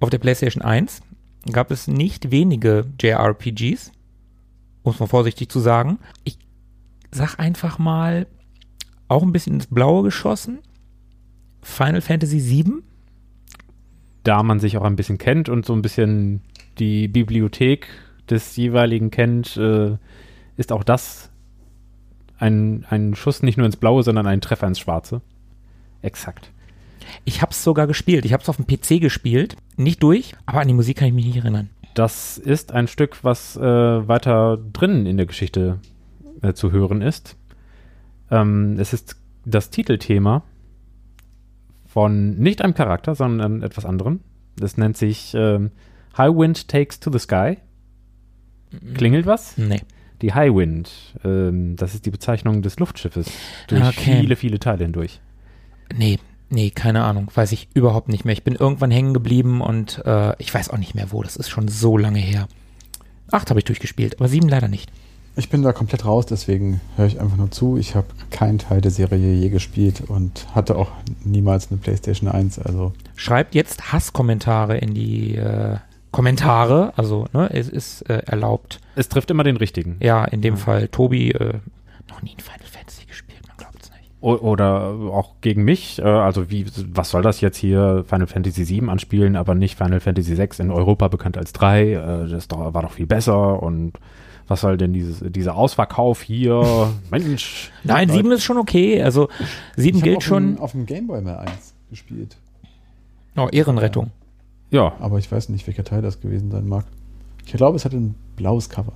auf der PlayStation 1 gab es nicht wenige JRPGs, um es mal vorsichtig zu sagen. Ich sag einfach mal, auch ein bisschen ins Blaue geschossen. Final Fantasy VII. Da man sich auch ein bisschen kennt und so ein bisschen die Bibliothek des jeweiligen kennt, äh, ist auch das ein, ein Schuss nicht nur ins Blaue, sondern ein Treffer ins Schwarze. Exakt. Ich habe es sogar gespielt. Ich habe es auf dem PC gespielt. Nicht durch, aber an die Musik kann ich mich nicht erinnern. Das ist ein Stück, was äh, weiter drin in der Geschichte äh, zu hören ist. Ähm, es ist das Titelthema von nicht einem Charakter, sondern etwas anderem. Das nennt sich ähm, High Wind Takes to the Sky. Klingelt was? Nee. Die High Wind, ähm, das ist die Bezeichnung des Luftschiffes durch Okay. viele, viele Teile hindurch. Nee, nee, keine Ahnung. Weiß ich überhaupt nicht mehr. Ich bin irgendwann hängen geblieben und äh, ich weiß auch nicht mehr wo. Das ist schon so lange her. Acht habe ich durchgespielt, aber sieben leider nicht. Ich bin da komplett raus, deswegen höre ich einfach nur zu. Ich habe keinen Teil der Serie je gespielt und hatte auch niemals eine PlayStation 1. Also Schreibt jetzt Hasskommentare in die äh, Kommentare. Also, ne, es ist äh, erlaubt. Es trifft immer den richtigen. Ja, in dem Fall Tobi, äh, noch nie ein Final Fantasy gespielt, man glaubt es nicht. O oder auch gegen mich, äh, also wie, was soll das jetzt hier Final Fantasy 7 anspielen, aber nicht Final Fantasy 6 in Europa bekannt als 3, äh, das doch, war doch viel besser und was soll denn dieses, dieser Ausverkauf hier, Mensch. Nein, Leute. sieben ist schon okay. Also sieben ich habe gilt auf schon. Dem, auf dem Gameboy mal eins gespielt. Oh, Ehrenrettung. Ja, Aber ich weiß nicht, welcher Teil das gewesen sein mag. Ich glaube, es hat ein blaues Cover.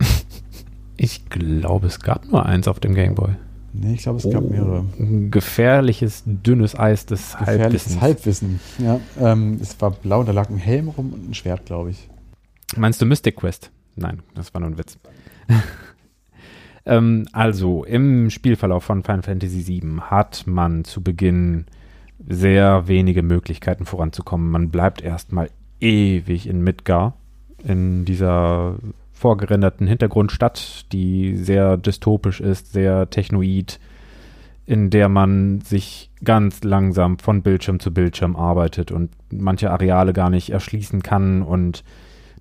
ich glaube, es gab nur eins auf dem Gameboy. Nee, ich glaube, es gab Oh. mehrere. Ein gefährliches, dünnes Eis des Gefährliches Halbwissens. Halbwissen. Ja, ähm, es war blau, da lag ein Helm rum und ein Schwert, glaube ich. Meinst du Mystic Quest? Nein, das war nur ein Witz. ähm, also, im Spielverlauf von Final Fantasy VII hat man zu Beginn sehr wenige Möglichkeiten voranzukommen. Man bleibt erstmal ewig in Midgar, in dieser vorgerenderten Hintergrundstadt, die sehr dystopisch ist, sehr technoid, in der man sich ganz langsam von Bildschirm zu Bildschirm arbeitet und manche Areale gar nicht erschließen kann und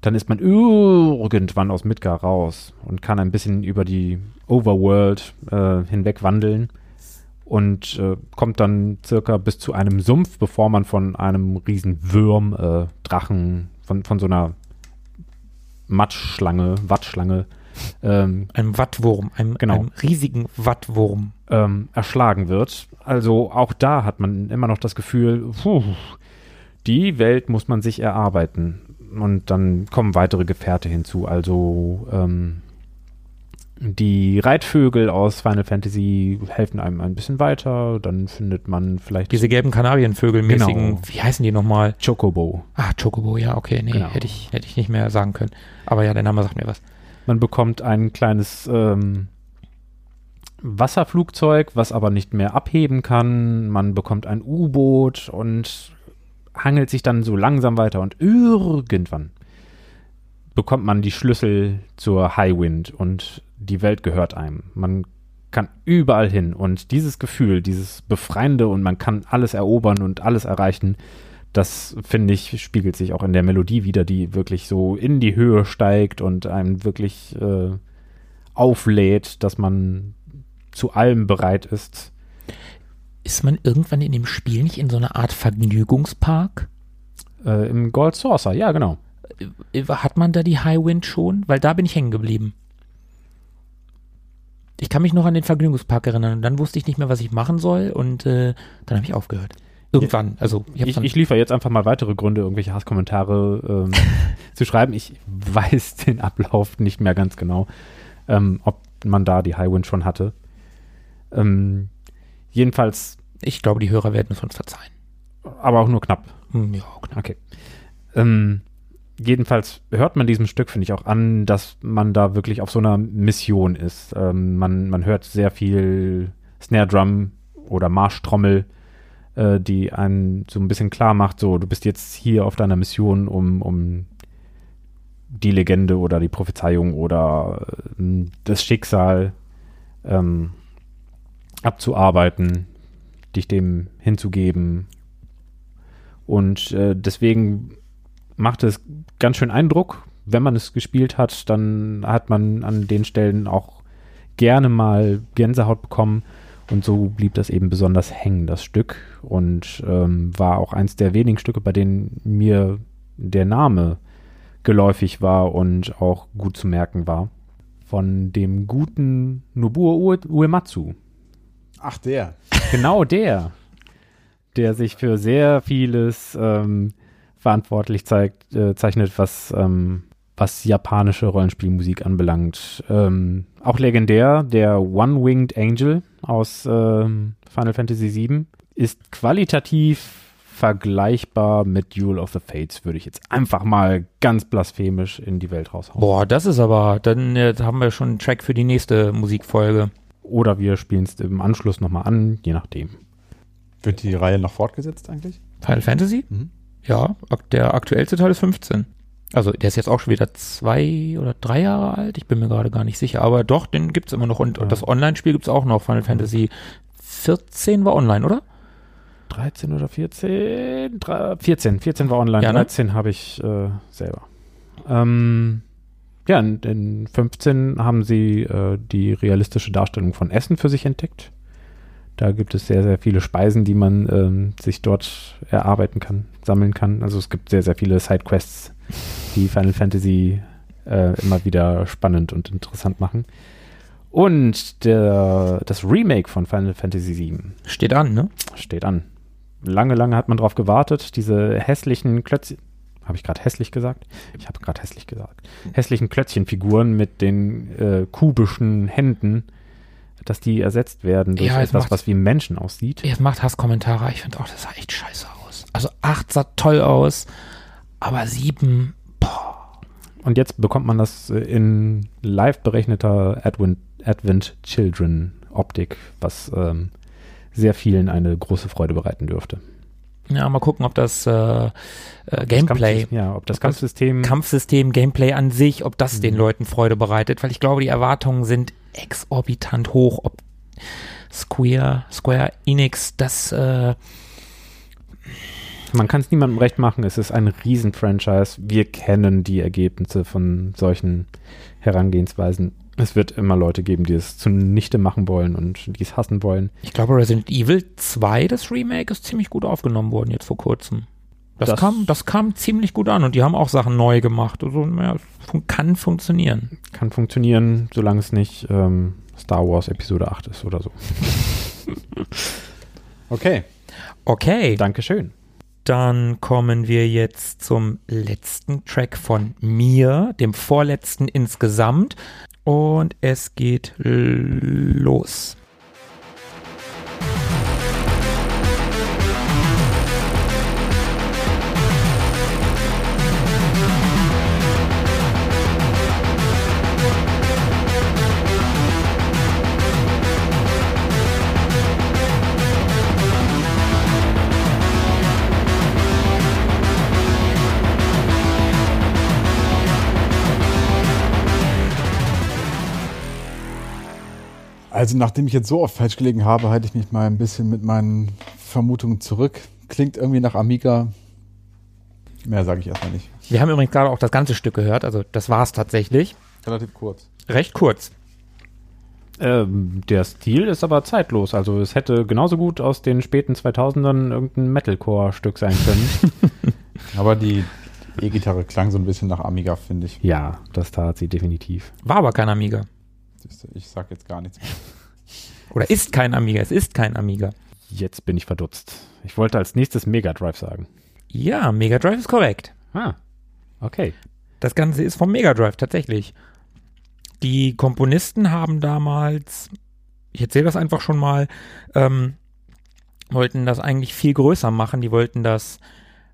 dann ist man irgendwann aus Midgar raus und kann ein bisschen über die Overworld äh, hinweg wandeln und äh, kommt dann circa bis zu einem Sumpf, bevor man von einem riesen Würm, äh, Drachen, von, von so einer Matschschlange, Wattschlange ähm, Einem Wattwurm, einem, Genau. einem riesigen Wattwurm. ähm, erschlagen wird. Also auch da hat man immer noch das Gefühl, puh, die Welt muss man sich erarbeiten. Und dann kommen weitere Gefährte hinzu. Also ähm, die Reitvögel aus Final Fantasy helfen einem ein bisschen weiter. Dann findet man vielleicht Diese gelben Kanarienvögel-mäßigen, Genau. wie heißen die nochmal? Chocobo. Ah, Chocobo, ja, okay, nee, Genau. hätte ich, hätte ich nicht mehr sagen können. Aber ja, der Name sagt mir was. Man bekommt ein kleines ähm, Wasserflugzeug, was aber nicht mehr abheben kann. Man bekommt ein U-Boot und hangelt sich dann so langsam weiter. Und irgendwann bekommt man die Schlüssel zur Highwind und die Welt gehört einem. Man kann überall hin. Und dieses Gefühl, dieses Befreiende und man kann alles erobern und alles erreichen, das finde ich, spiegelt sich auch in der Melodie wieder, die wirklich so in die Höhe steigt und einem wirklich äh, auflädt, dass man zu allem bereit ist. Ist man irgendwann in dem Spiel nicht in so einer Art Vergnügungspark? Äh, Im Gold Saucer, ja, genau. Äh, Hat man da die Highwind schon? Weil da bin ich hängen geblieben. Ich kann mich noch an den Vergnügungspark erinnern und dann wusste ich nicht mehr, was ich machen soll und äh, dann habe ich aufgehört. Irgendwann, also ich Ich, ich liefere jetzt einfach mal weitere Gründe, irgendwelche Hasskommentare ähm, zu schreiben. Ich weiß den Ablauf nicht mehr ganz genau, ähm, ob man da die Highwind schon hatte. Ähm, jedenfalls, ich glaube, die Hörer werden es uns verzeihen. aber auch nur knapp. Hm, Ja, genau. Okay. Ähm, jedenfalls hört man diesem Stück, finde ich, auch an, dass man da wirklich auf so einer Mission ist. Ähm, man, man hört sehr viel Snare Drum oder Marschtrommel, äh, die einen so ein bisschen klar macht, so, du bist jetzt hier auf deiner Mission, um, um die Legende oder die Prophezeiung oder äh, das Schicksal ähm, abzuarbeiten, dich dem hinzugeben. Und äh, deswegen macht es ganz schön Eindruck. Wenn man es gespielt hat, dann hat man an den Stellen auch gerne mal Gänsehaut bekommen. Und so blieb das eben besonders hängen, das Stück. Und ähm, war auch eins der wenigen Stücke, bei denen mir der Name geläufig war und auch gut zu merken war. Von dem guten Nobuo Uematsu. Ach, der. Genau der, der sich für sehr vieles ähm, verantwortlich zeigt, äh, zeichnet, was, ähm, was japanische Rollenspielmusik anbelangt. Ähm, auch legendär, der One-Winged Angel aus ähm, Final Fantasy VII ist qualitativ vergleichbar mit Duel of the Fates, würde ich jetzt einfach mal ganz blasphemisch in die Welt raushauen. Boah, das ist aber, dann äh, haben wir schon einen Track für die nächste Musikfolge. Oder wir spielen es im Anschluss nochmal an, je nachdem. Wird die Reihe noch fortgesetzt eigentlich? Final Fantasy? Mhm. Ja, der aktuellste Teil ist 15. Also der ist jetzt auch schon wieder zwei oder drei Jahre alt. Ich bin mir gerade gar nicht sicher. Aber doch, den gibt's immer noch. Und, Ja. und das Online-Spiel gibt's auch noch. Final Fantasy 14 war online, oder? 13 oder 14? Drei, 14. 14 war online, Ja, ne? 13 habe ich äh, selber. Ähm, ja, in, in 15 haben sie äh, die realistische Darstellung von Essen für sich entdeckt. Da gibt es sehr, sehr viele Speisen, die man ähm, sich dort erarbeiten kann, sammeln kann. Also es gibt sehr, sehr viele Sidequests, die Final Fantasy äh, immer wieder spannend und interessant machen. Und der, das Remake von Final Fantasy VII Steht an, ne? steht an. Lange, lange hat man drauf gewartet. Diese hässlichen Klötzchen. Habe ich gerade hässlich gesagt? Ich habe gerade hässlich gesagt. Hässlichen Klötzchenfiguren mit den äh, kubischen Händen, dass die ersetzt werden durch Ja, etwas, macht's- was wie Menschen aussieht. Jetzt macht Hasskommentare. Ich finde auch, das sah echt scheiße aus. Also 8 sah toll aus, aber 7, boah. Und jetzt bekommt man das äh, in live berechneter Advent, Advent Children Optik, was ähm, sehr vielen eine große Freude bereiten dürfte. Ja, mal gucken, ob das äh, äh, Gameplay, Das ja, ob das Ob das Kampfsystem Kampfsystem, Gameplay an sich, ob das Mhm. den Leuten Freude bereitet, weil ich glaube, die Erwartungen sind exorbitant hoch, ob Square, Square Enix das äh, Man kann es niemandem recht machen, es ist ein Riesen-Franchise. Wir kennen die Ergebnisse von solchen Herangehensweisen. Es wird immer Leute geben, die es zunichte machen wollen und die es hassen wollen. Ich glaube, Resident Evil 2, das Remake, ist ziemlich gut aufgenommen worden jetzt vor kurzem. Das, Das- kam, das kam ziemlich gut an und die haben auch Sachen neu gemacht. Also, ja, kann funktionieren. Kann funktionieren, solange es nicht ähm, Star Wars Episode 8 ist oder so. Okay. Okay, Dankeschön. Dann kommen wir jetzt zum letzten Track von mir, dem vorletzten insgesamt. Und es geht los. Also nachdem ich jetzt so oft falsch gelegen habe, halte ich mich mal ein bisschen mit meinen Vermutungen zurück. Klingt irgendwie nach Amiga. Mehr sage ich erstmal nicht. Wir haben übrigens gerade auch das ganze Stück gehört, also das war es tatsächlich. Relativ kurz. Recht kurz. Ähm, der Stil ist aber zeitlos. Also es hätte genauso gut aus den späten 2000ern irgendein Metalcore-Stück sein können. Aber die E-Gitarre klang so ein bisschen nach Amiga, finde ich. ja, das tat sie definitiv. War aber kein Amiga. Ich sag jetzt gar nichts mehr. Oder ist kein Amiga. Es ist kein Amiga. Jetzt bin ich verdutzt. Ich wollte als nächstes Mega Drive sagen. Ja, Mega Drive ist korrekt. Ah, okay. Das Ganze ist vom Mega Drive tatsächlich. Die Komponisten haben damals, ich erzähle das einfach schon mal, ähm, wollten das eigentlich viel größer machen. Die wollten das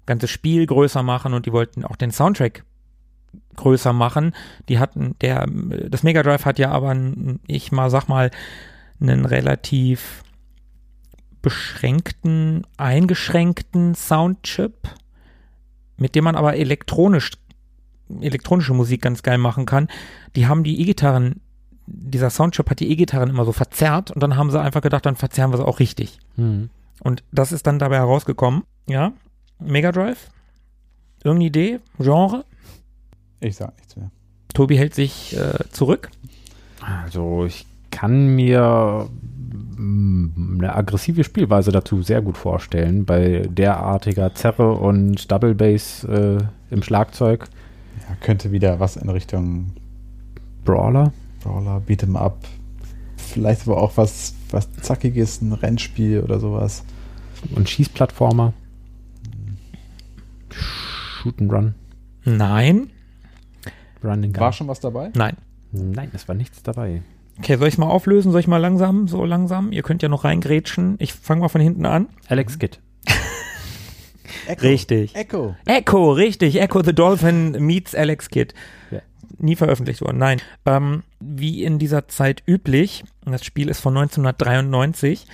ganze Spiel größer machen und die wollten auch den Soundtrack größer machen. Die hatten, der, das Mega Drive hat ja aber, ich mal sag mal, einen relativ beschränkten, eingeschränkten Soundchip, mit dem man aber elektronisch, elektronische Musik ganz geil machen kann. Die haben die E-Gitarren, dieser Soundchip hat die E-Gitarren immer so verzerrt und dann haben sie einfach gedacht, dann verzerren wir sie auch richtig. Hm. Und das ist dann dabei herausgekommen. Ja, Mega Drive? Irgendeine Idee? Genre? Ich sag nichts mehr. Tobi hält sich äh, zurück. Also ich kann mir mm, eine aggressive Spielweise dazu sehr gut vorstellen, bei derartiger Zerre und Double Bass äh, im Schlagzeug. Ja, könnte wieder was in Richtung Brawler. Brawler, Beat'em Up. Vielleicht aber auch was, was Zackiges, ein Rennspiel oder sowas. Und Schießplattformer. Shoot and Run. Nein. Run and Gun. War schon was dabei? Nein. Nein, es war nichts dabei. Okay, soll ich mal auflösen? Soll ich mal langsam, so langsam? Ihr könnt ja noch reingrätschen. Ich fange mal von hinten an. Alex Kidd. Echo. Richtig. Echo. Echo, richtig. Echo the Dolphin meets Alex Kidd. Ja. Nie veröffentlicht worden, nein. Ähm, wie in dieser Zeit üblich, das Spiel ist von 1993,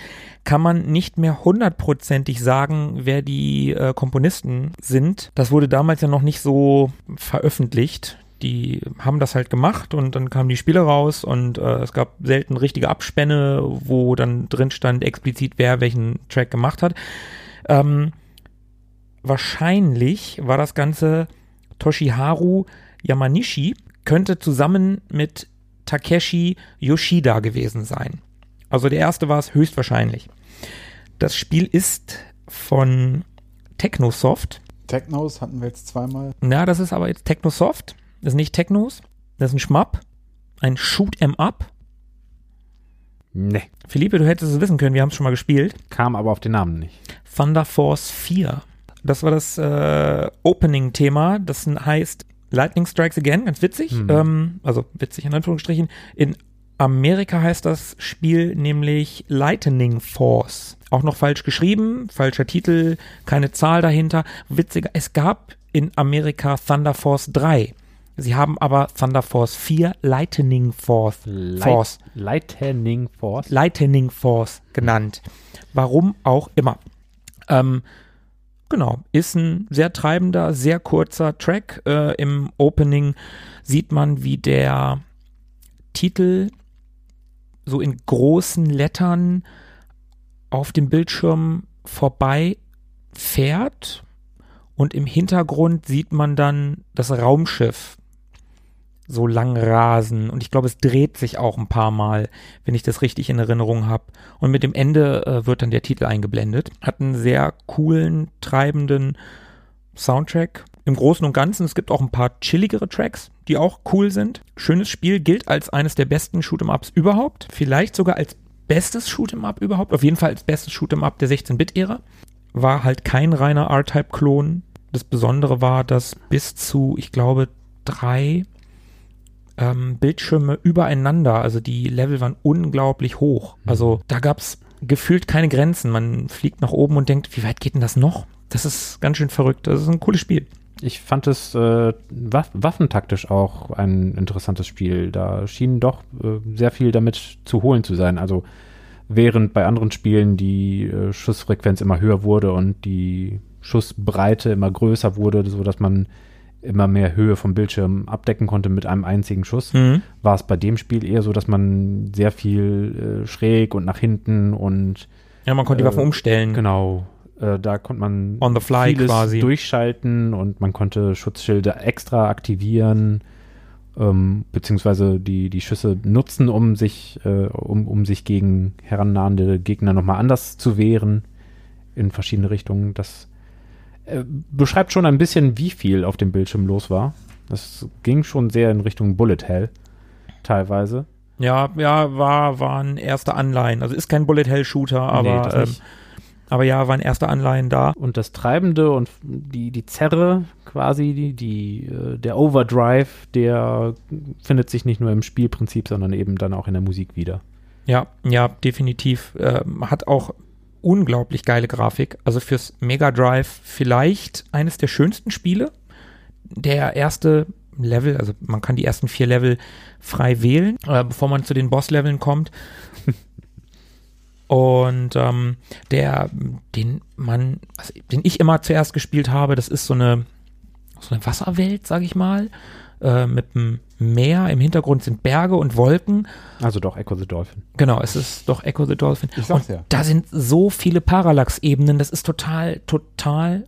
kann man nicht mehr hundertprozentig sagen, wer die äh, Komponisten sind. Das wurde damals ja noch nicht so veröffentlicht. Die haben das halt gemacht und dann kamen die Spiele raus und äh, es gab selten richtige Abspänne, wo dann drin stand explizit, wer welchen Track gemacht hat. Ähm, wahrscheinlich war das Ganze Toshiharu Yamanishi, könnte zusammen mit Takeshi Yoshida gewesen sein. Also der erste war es höchstwahrscheinlich. Das Spiel ist von Technosoft. Technos hatten wir jetzt zweimal. Na, das ist aber jetzt Technosoft. Das ist nicht Technos. Das ist ein Schmapp. Ein Shoot 'em Up. Nee, Philippe, du hättest es wissen können, wir haben es schon mal gespielt. kam aber auf den Namen nicht. Thunder Force 4. Das war das äh, Opening-Thema. Das heißt Lightning Strikes Again, ganz witzig. Mhm. Ähm, also witzig in Anführungsstrichen. In Amerika heißt das Spiel nämlich Lightning Force. Auch noch falsch geschrieben, falscher Titel, keine Zahl dahinter. Witziger, es gab in Amerika Thunder Force 3. Sie haben aber Thunder Force 4 Lightning Force, Force Lightning Force. Lightning Force genannt. Warum auch immer. Ähm, genau, ist ein sehr treibender, sehr kurzer Track. Äh, Im Opening sieht man, wie der Titel so in großen Lettern auf dem Bildschirm vorbei fährt und im Hintergrund sieht man dann das Raumschiff so lang rasen und ich glaube, es dreht sich auch ein paar Mal, wenn ich das richtig in Erinnerung habe. Und mit dem Ende äh, wird dann der Titel eingeblendet. Hat einen sehr coolen, treibenden Soundtrack. Im Großen und Ganzen, es gibt auch ein paar chilligere Tracks, die auch cool sind. Schönes Spiel, gilt als eines der besten Shoot'em-Ups überhaupt. Vielleicht sogar als bestes Shoot'em-Up überhaupt. Auf jeden Fall als bestes Shoot'em-Up der 16-Bit-Ära. War halt kein reiner R-Type-Klon. Das Besondere war, dass bis zu, ich glaube, drei ähm, Bildschirme übereinander, also die Level waren unglaublich hoch. Also da gab's gefühlt keine Grenzen. Man fliegt nach oben und denkt, wie weit geht denn das noch? Das ist ganz schön verrückt. Das ist ein cooles Spiel. Ich fand es äh, waff waffentaktisch auch ein interessantes Spiel. Da schien doch äh, sehr viel damit zu holen zu sein. Also während bei anderen Spielen die äh, Schussfrequenz immer höher wurde und die Schussbreite immer größer wurde, so dass man immer mehr Höhe vom Bildschirm abdecken konnte mit einem einzigen Schuss, war es bei dem Spiel eher so, dass man sehr viel äh, schräg und nach hinten und Ja, man konnte die Äh, Waffen umstellen. Genau. Äh, da konnte man On the fly vieles quasi. durchschalten und man konnte Schutzschilde extra aktivieren, ähm, beziehungsweise die, die Schüsse nutzen, um sich, äh, um, um sich gegen herannahende Gegner nochmal anders zu wehren in verschiedene Richtungen. Das äh, beschreibt schon ein bisschen, wie viel auf dem Bildschirm los war. Das ging schon sehr in Richtung Bullet Hell teilweise. Ja, ja, war, waren erste Anleihen. Also ist kein Bullet Hell Shooter, aber, ähm, nicht. aber ja, waren erste Anleihen da. Und das Treibende und die, die Zerre quasi, die, die, äh, der Overdrive, der findet sich nicht nur im Spielprinzip, sondern eben dann auch in der Musik wieder. Ja, ja, definitiv. Ähm, hat auch unglaublich geile Grafik. Also fürs Mega Drive vielleicht eines der schönsten Spiele. Der erste Level, also man kann die ersten vier Level frei wählen, äh, bevor man zu den Boss-Leveln kommt. Und ähm, der, den man, also den ich immer zuerst gespielt habe, das ist so eine, so eine Wasserwelt, sag ich mal, äh, mit einem Meer. Im Hintergrund sind Berge und Wolken. Also doch Echo the Dolphin. Genau, es ist doch Echo the Dolphin. Ich sag's und ja. Da sind so viele Parallax-Ebenen. Das ist total, total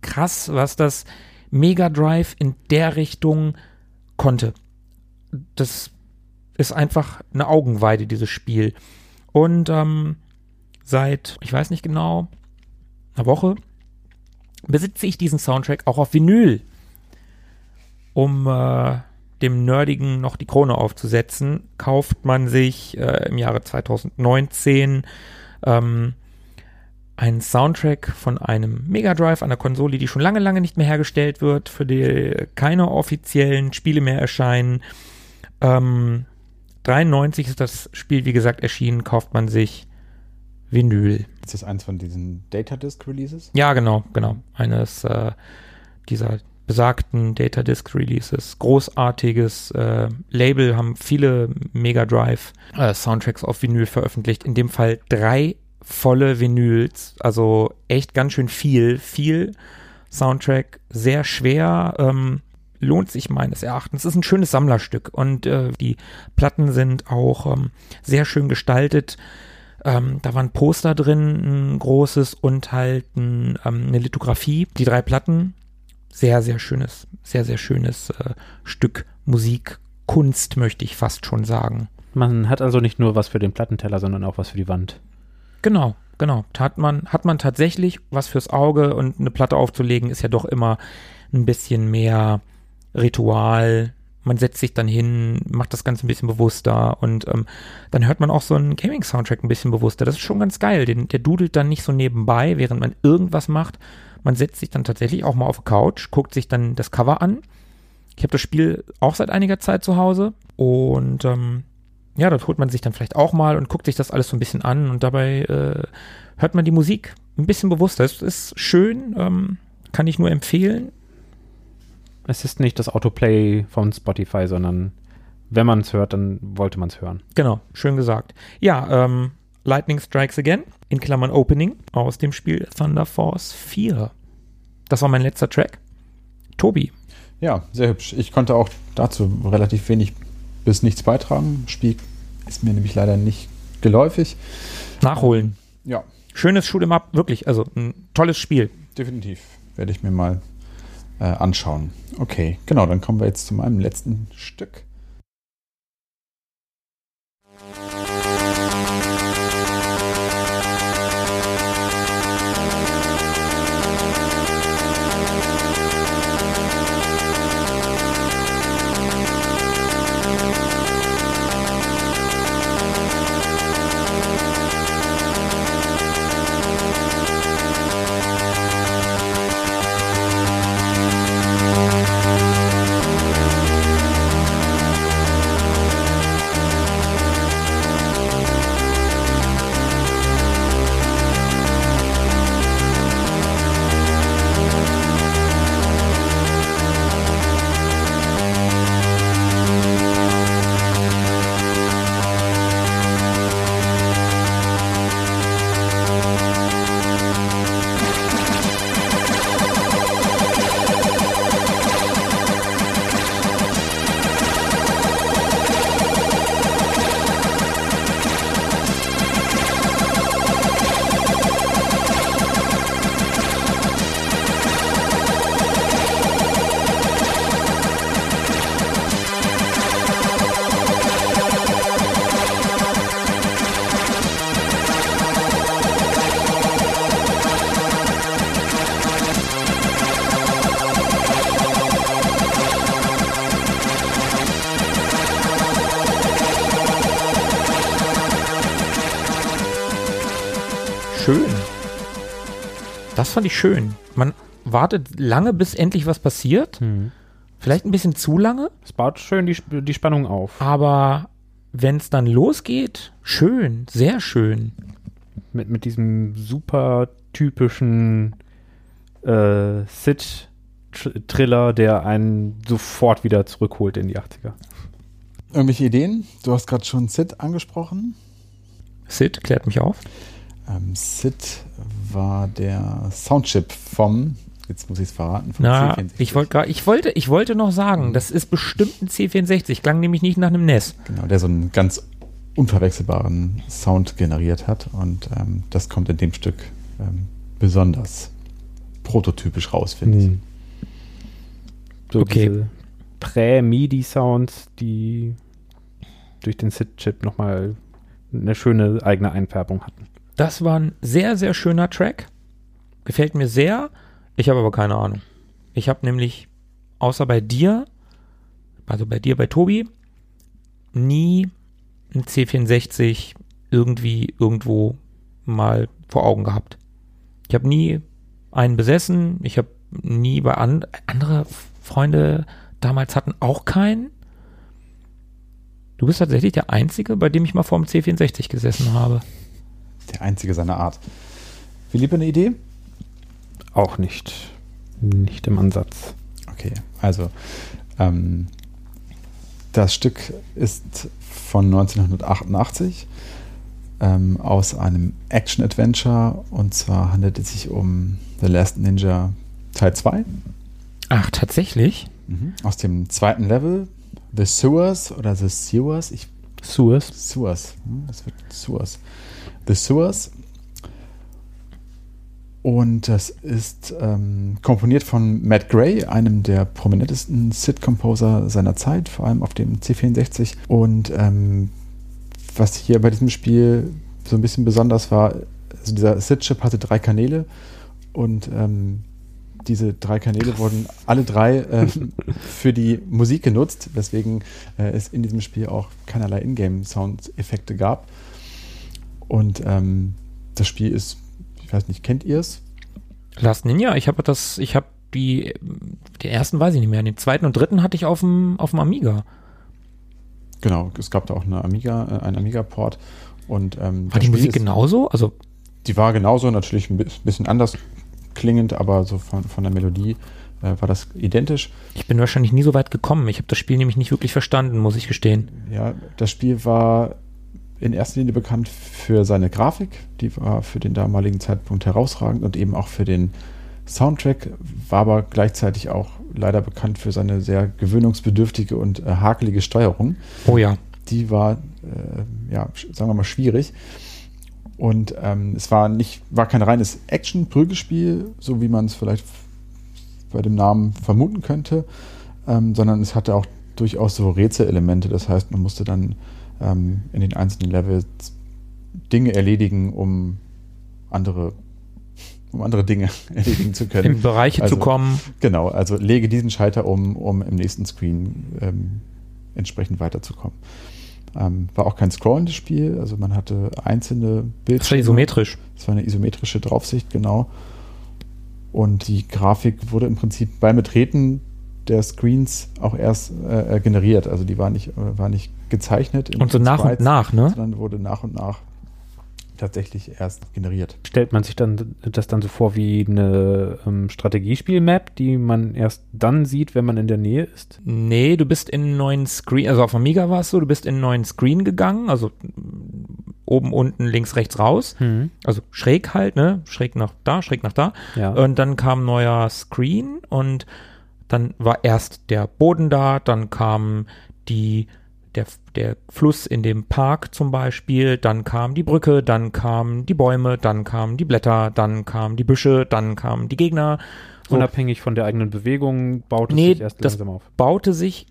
krass, was das Mega Drive in der Richtung konnte. Das ist einfach eine Augenweide, dieses Spiel. Und ähm, seit, ich weiß nicht genau, einer Woche besitze ich diesen Soundtrack auch auf Vinyl, um äh, dem Nerdigen noch die Krone aufzusetzen, kauft man sich äh, im Jahre 2019 ähm, einen Soundtrack von einem Mega Drive, einer Konsole, die schon lange, lange nicht mehr hergestellt wird, für die keine offiziellen Spiele mehr erscheinen. Ähm, 93 ist das Spiel, wie gesagt, erschienen, kauft man sich Vinyl. Ist das eins von diesen Data Disk Releases? Ja, genau, genau. Eines äh, dieser besagten Data Disk Releases. Großartiges äh, Label, haben viele Mega Drive äh, Soundtracks auf Vinyl veröffentlicht. In dem Fall drei volle Vinyls, also echt ganz schön viel, viel Soundtrack, sehr schwer, ähm, lohnt sich meines Erachtens. Es ist ein schönes Sammlerstück und äh, die Platten sind auch ähm, sehr schön gestaltet. Ähm, da war ein Poster drin, ein großes und halt ein, ähm, eine Lithografie. Die drei Platten, sehr, sehr schönes, sehr, sehr schönes äh, Stück Musik, Kunst, möchte ich fast schon sagen. Man hat also nicht nur was für den Plattenteller, sondern auch was für die Wand. Genau, genau. Hat man, hat man tatsächlich was fürs Auge und eine Platte aufzulegen, ist ja doch immer ein bisschen mehr Ritual. Man setzt sich dann hin, macht das Ganze ein bisschen bewusster und ähm, dann hört man auch so einen Gaming-Soundtrack ein bisschen bewusster. Das ist schon ganz geil. Den, der dudelt dann nicht so nebenbei, während man irgendwas macht. Man setzt sich dann tatsächlich auch mal auf die Couch, guckt sich dann das Cover an. Ich habe das Spiel auch seit einiger Zeit zu Hause und ähm, ja, dort holt man sich dann vielleicht auch mal und guckt sich das alles so ein bisschen an und dabei äh, hört man die Musik ein bisschen bewusster. Es ist schön, ähm, kann ich nur empfehlen. Es ist nicht das Autoplay von Spotify, sondern wenn man es hört, dann wollte man es hören. Genau, schön gesagt. Ja, ähm, Lightning Strikes Again, in Klammern Opening, aus dem Spiel Thunder Force 4. Das war mein letzter Track. Tobi. Ja, sehr hübsch. Ich konnte auch dazu relativ wenig bis nichts beitragen. Spiel ist mir nämlich leider nicht geläufig. Nachholen. Ja, Schönes Shoot'em Up, wirklich. Also ein tolles Spiel. definitiv. Werde ich mir mal äh, anschauen. Okay, genau, dann kommen wir jetzt zu meinem letzten Stück. Fand ich schön. Man wartet lange, bis endlich was passiert. Vielleicht ein bisschen zu lange, Es baut schön die, die Spannung auf. aber wenn es dann losgeht, schön, sehr schön. mit, mit diesem super typischen äh, Sid-Triller, der einen sofort wieder zurückholt in die 80er. Irgendwelche Ideen? Du hast gerade schon Sid angesprochen. Sid, klärt mich auf. Ähm, Sid war der Soundchip vom, jetzt muss ich es verraten, vom Na, C64. ich, wollt grad, ich, wollte, ich wollte noch sagen, das ist bestimmt ein C64. Klang nämlich nicht nach einem NES. Genau, der so einen ganz unverwechselbaren Sound generiert hat und ähm, das kommt in dem Stück ähm, besonders prototypisch raus, finde ich. Hm. So Okay. diese Prä-MIDI-Sounds, die durch den SID-Chip nochmal eine schöne eigene Einfärbung hatten. Das war ein sehr, sehr schöner Track. Gefällt mir sehr. Ich habe aber keine Ahnung. Ich habe nämlich, außer bei dir, also bei dir, bei Tobi, nie ein C64 irgendwie irgendwo mal vor Augen gehabt. Ich habe nie einen besessen. Ich habe nie bei an, andere Freunde damals hatten auch keinen. Du bist tatsächlich der Einzige, bei dem ich mal vor dem C64 gesessen habe. Der einzige seiner Art. Philippe, eine Idee? Auch nicht. Nicht im Ansatz. Okay, also ähm, das Stück ist von 1988 ähm, aus einem Action-Adventure und zwar handelt es sich um The Last Ninja Teil 2 Ach, tatsächlich? aus dem zweiten Level The Sewers oder The Sewers, ich Suez. Sewers. Hm, Das wird Sewers. The Sewers. Und das ist ähm, komponiert von Matt Gray, einem der prominentesten Sid-Composer seiner Zeit, vor allem auf dem C64. Und ähm, was hier bei diesem Spiel so ein bisschen besonders war, also dieser Sid-Chip hatte drei Kanäle und ähm, diese drei Kanäle wurden alle drei ähm, für die Musik genutzt, weswegen äh, es in diesem Spiel auch keinerlei Ingame-Soundeffekte gab. Und ähm, das Spiel ist, ich weiß nicht, kennt ihr es? Last Ninja, ich habe das, ich habe die, den ersten weiß ich nicht mehr, den zweiten und dritten hatte ich auf dem, auf dem Amiga. Genau, es gab da auch eine Amiga, äh, einen Amiga-Port. Und ähm, War die Musik ist- genauso? Also, Die war genauso, natürlich ein bi- bisschen anders klingend, aber so von, von der Melodie äh, war das identisch. ich bin wahrscheinlich nie so weit gekommen. Ich habe das Spiel nämlich nicht wirklich verstanden, muss ich gestehen. Ja, das Spiel war in erster Linie bekannt für seine Grafik, die war für den damaligen Zeitpunkt herausragend und eben auch für den Soundtrack, war aber gleichzeitig auch leider bekannt für seine sehr gewöhnungsbedürftige und äh, hakelige Steuerung. Oh ja. Die war, äh, ja, sagen wir mal, schwierig. Und ähm, es war nicht, war kein reines Action-Prügelspiel, so wie man es vielleicht bei dem Namen vermuten könnte, ähm, sondern es hatte auch durchaus so Rätselelemente. Das heißt, man musste dann ähm, in den einzelnen Levels Dinge erledigen, um andere, um andere Dinge erledigen zu können. In Bereiche Also- zu kommen. Genau, also lege diesen Schalter um, um im nächsten Screen ähm, entsprechend weiterzukommen. Ähm, war auch kein scrollendes Spiel, also man hatte einzelne Das war Bildschirme. isometrisch. Es war eine isometrische Draufsicht, genau. Und die Grafik wurde im Prinzip beim Betreten der Screens auch erst äh, äh, generiert. Also die war nicht, äh, war nicht gezeichnet. Und so nach und Sprites, nach, ne? Sondern wurde nach und nach tatsächlich erst generiert. Stellt man sich dann das dann so vor wie eine ähm, Strategiespiel-Map, die man erst dann sieht, wenn man in der Nähe ist? Nee, du bist in einen neuen Screen, also auf Amiga war es so, du bist in einen neuen Screen gegangen, also mm, oben, unten, links, rechts raus. Also schräg halt, ne? Schräg nach da, schräg nach da. Ja. Und dann kam ein neuer Screen und dann war erst der Boden da, dann kam die, der, der Fluss in dem Park zum Beispiel, dann kam die Brücke, dann kamen die Bäume, dann kamen die Blätter, dann kamen die Büsche, dann kamen die Gegner. So Unabhängig von der eigenen Bewegung baut es Nee, sich erst das- langsam auf. baute sich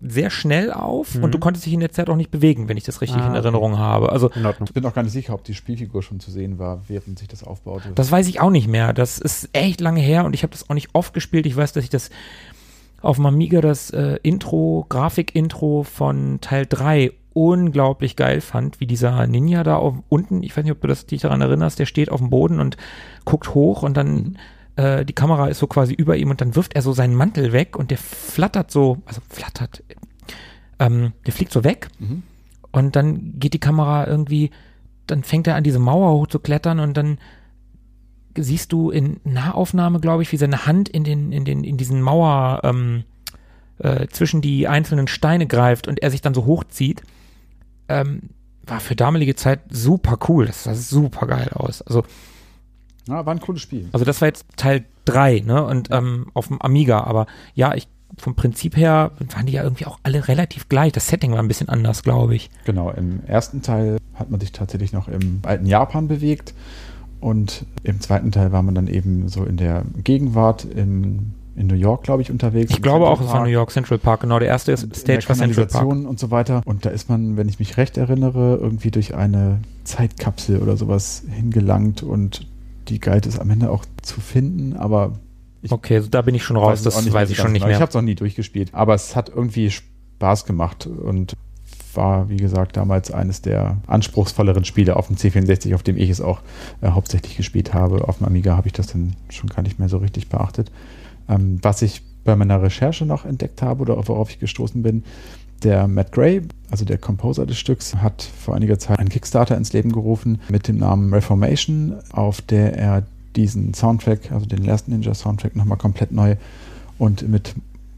sehr schnell auf Mhm. und du konntest dich in der Zeit auch nicht bewegen, wenn ich das richtig Ah, in okay. Erinnerung habe. Also. Ich bin auch gar nicht sicher, ob die Spielfigur schon zu sehen war, während sich das aufbaute. Das weiß ich auch nicht mehr. Das ist echt lange her und ich habe das auch nicht oft gespielt. Ich weiß, dass ich das auf dem Amiga das äh, Intro, Grafik-Intro von Teil 3 unglaublich geil fand, wie dieser Ninja da auf, unten, ich weiß nicht, ob du das, dich daran erinnerst, der steht auf dem Boden und guckt hoch und dann äh, die Kamera ist so quasi über ihm und dann wirft er so seinen Mantel weg und der flattert so, also flattert, ähm, der fliegt so weg Mhm. und dann geht die Kamera irgendwie dann fängt er an, diese Mauer hochzuklettern und dann siehst du in Nahaufnahme, glaube ich, wie seine Hand in den, in den, in diesen Mauer, ähm, äh, zwischen die einzelnen Steine greift und er sich dann so hochzieht. Ähm, war für damalige Zeit super cool. Das sah super geil aus. Also, Ja, war ein cooles Spiel. also das war jetzt Teil 3, ne? Und ähm, auf dem Amiga, aber ja, ich vom Prinzip her waren die ja irgendwie auch alle relativ gleich. Das Setting war ein bisschen anders, glaube ich. Genau, im ersten Teil hat man sich tatsächlich noch im alten Japan bewegt und im zweiten Teil war man dann eben so in der Gegenwart im, in New York, glaube ich, unterwegs. Ich glaube auch, Central es war Park. New York Central Park. Genau, der erste Und in der Stage war Central Park. Und so weiter. Und da ist man, wenn ich mich recht erinnere, irgendwie durch eine Zeitkapsel oder sowas hingelangt und die galt es am Ende auch zu finden, aber ich Okay, so da bin ich schon raus. es Das weiß mehr ich schon nicht genau. Ich mehr. habe es noch nie durchgespielt, aber es hat irgendwie Spaß gemacht und war, wie gesagt, damals eines der anspruchsvolleren Spiele auf dem C64, auf dem ich es auch äh, hauptsächlich gespielt habe. Auf dem Amiga habe ich das dann schon gar nicht mehr so richtig beachtet. Ähm, was ich bei meiner Recherche noch entdeckt habe oder worauf ich gestoßen bin, der Matt Gray, also der Composer des Stücks, hat vor einiger Zeit einen Kickstarter ins Leben gerufen mit dem Namen Reformation, auf der er diesen Soundtrack, also den Last Ninja Soundtrack, nochmal komplett neu und mit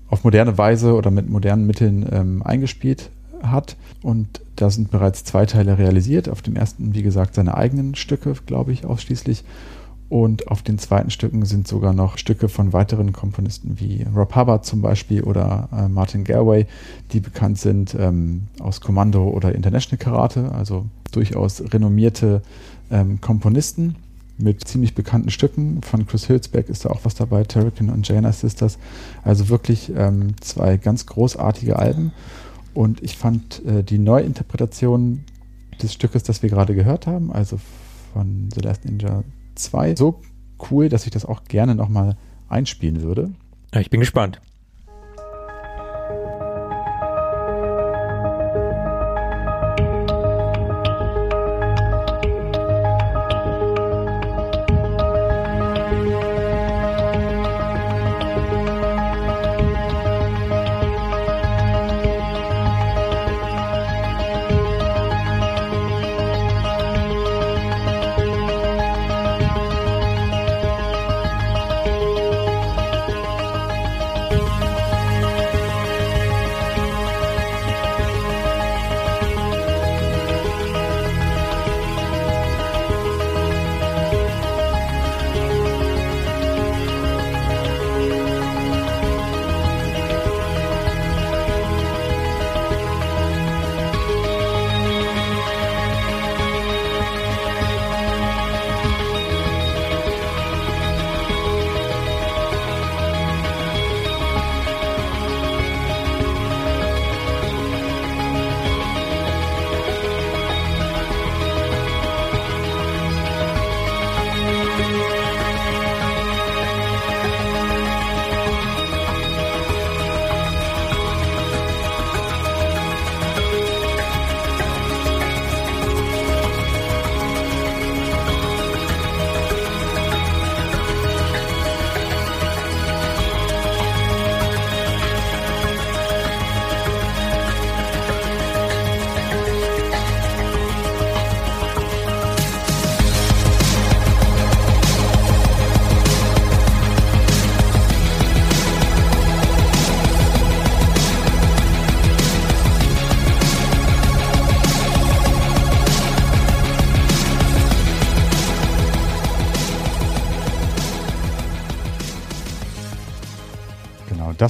auf moderne Weise oder mit modernen Mitteln ähm, eingespielt hat. Und da sind bereits zwei Teile realisiert. Auf dem ersten, wie gesagt, seine eigenen Stücke, glaube ich, ausschließlich. Und auf den zweiten Stücken sind sogar noch Stücke von weiteren Komponisten wie Rob Hubbard zum Beispiel oder äh, Martin Galway, die bekannt sind ähm, aus Kommando oder International Karate, also durchaus renommierte ähm, Komponisten mit ziemlich bekannten Stücken. Von Chris Hülsbeck ist da auch was dabei, Terrican und Jaina Sisters. Also wirklich ähm, zwei ganz großartige Alben. Und ich fand äh, die Neuinterpretation des Stückes, das wir gerade gehört haben, also von The Last Ninja 2, so cool, dass ich das auch gerne nochmal einspielen würde. Ja, ich bin gespannt.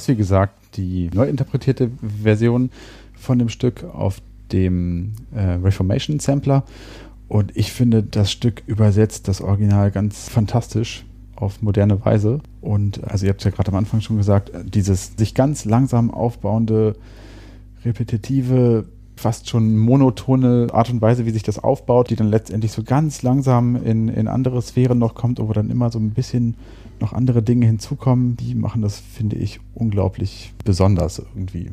Wie gesagt die neu interpretierte Version von dem Stück auf dem äh, Reformation Sampler. Und ich finde, das Stück übersetzt das Original ganz fantastisch auf moderne Weise. Und also ihr habt ja gerade am Anfang schon gesagt, dieses sich ganz langsam aufbauende, repetitive, fast schon monotone Art und Weise, wie sich das aufbaut, die dann letztendlich so ganz langsam in, in andere Sphären noch kommt, wo dann immer so ein bisschen noch andere Dinge hinzukommen, die machen das, finde ich, unglaublich besonders irgendwie.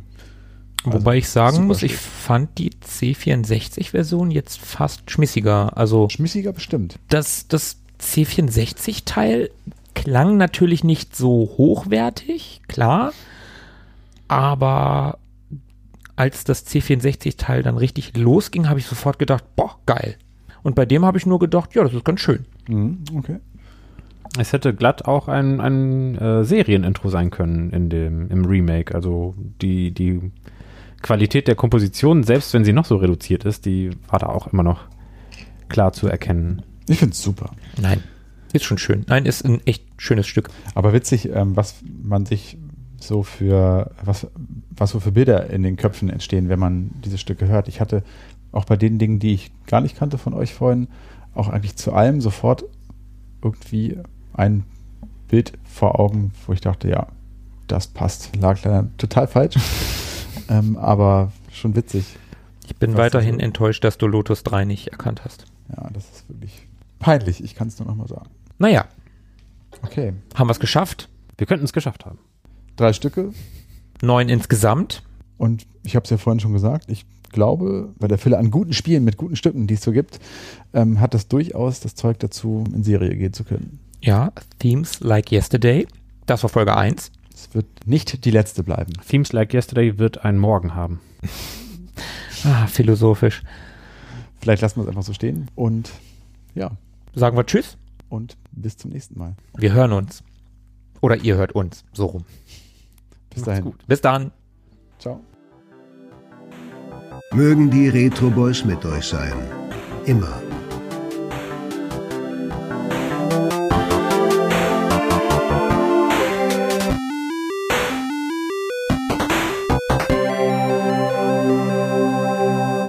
Also, Wobei ich sagen muss, ich Stück. fand die C64-Version jetzt fast schmissiger. Also Schmissiger bestimmt. das, das C64-Teil klang natürlich nicht so hochwertig, klar, aber als das C64-Teil dann richtig losging, habe ich sofort gedacht, boah, geil. Und bei dem habe ich nur gedacht, ja, das ist ganz schön. Mhm, okay. Es hätte glatt auch ein, ein äh, Serienintro sein können in dem, im Remake. Also die, die Qualität der Komposition, selbst wenn sie noch so reduziert ist, die war da auch immer noch klar zu erkennen. Ich finde es super. Nein, ist schon schön. Nein, ist ein echt schönes Stück. Aber witzig, ähm, was man sich so für, was, was so für Bilder in den Köpfen entstehen, wenn man diese Stücke hört. Ich hatte auch bei den Dingen, die ich gar nicht kannte von euch vorhin, auch eigentlich zu allem sofort irgendwie ein Bild vor Augen, wo ich dachte, ja, das passt. Lag leider total falsch. ähm, aber schon witzig. Ich bin weiterhin also- enttäuscht, dass du Lotus 3 nicht erkannt hast. Ja, das ist wirklich peinlich. Ich kann es nur noch mal sagen. Naja, Okay. haben wir es geschafft. Wir könnten es geschafft haben. Drei Stücke. Neun insgesamt. Und ich habe es ja vorhin schon gesagt, ich glaube, bei der Fülle an guten Spielen mit guten Stücken, die es so gibt, ähm, hat das durchaus das Zeug dazu, in Serie gehen zu können. Ja, Themes Like Yesterday. Das war Folge 1. Es wird nicht die letzte bleiben. Themes Like Yesterday wird einen Morgen haben. Ah, philosophisch. Vielleicht lassen wir es einfach so stehen. Und ja, Sagen wir Tschüss. und bis zum nächsten Mal. Wir hören uns. Oder ihr hört uns. So rum. Bis dahin. Bis dann. Ciao. Mögen die Retro Boys mit euch sein. Immer.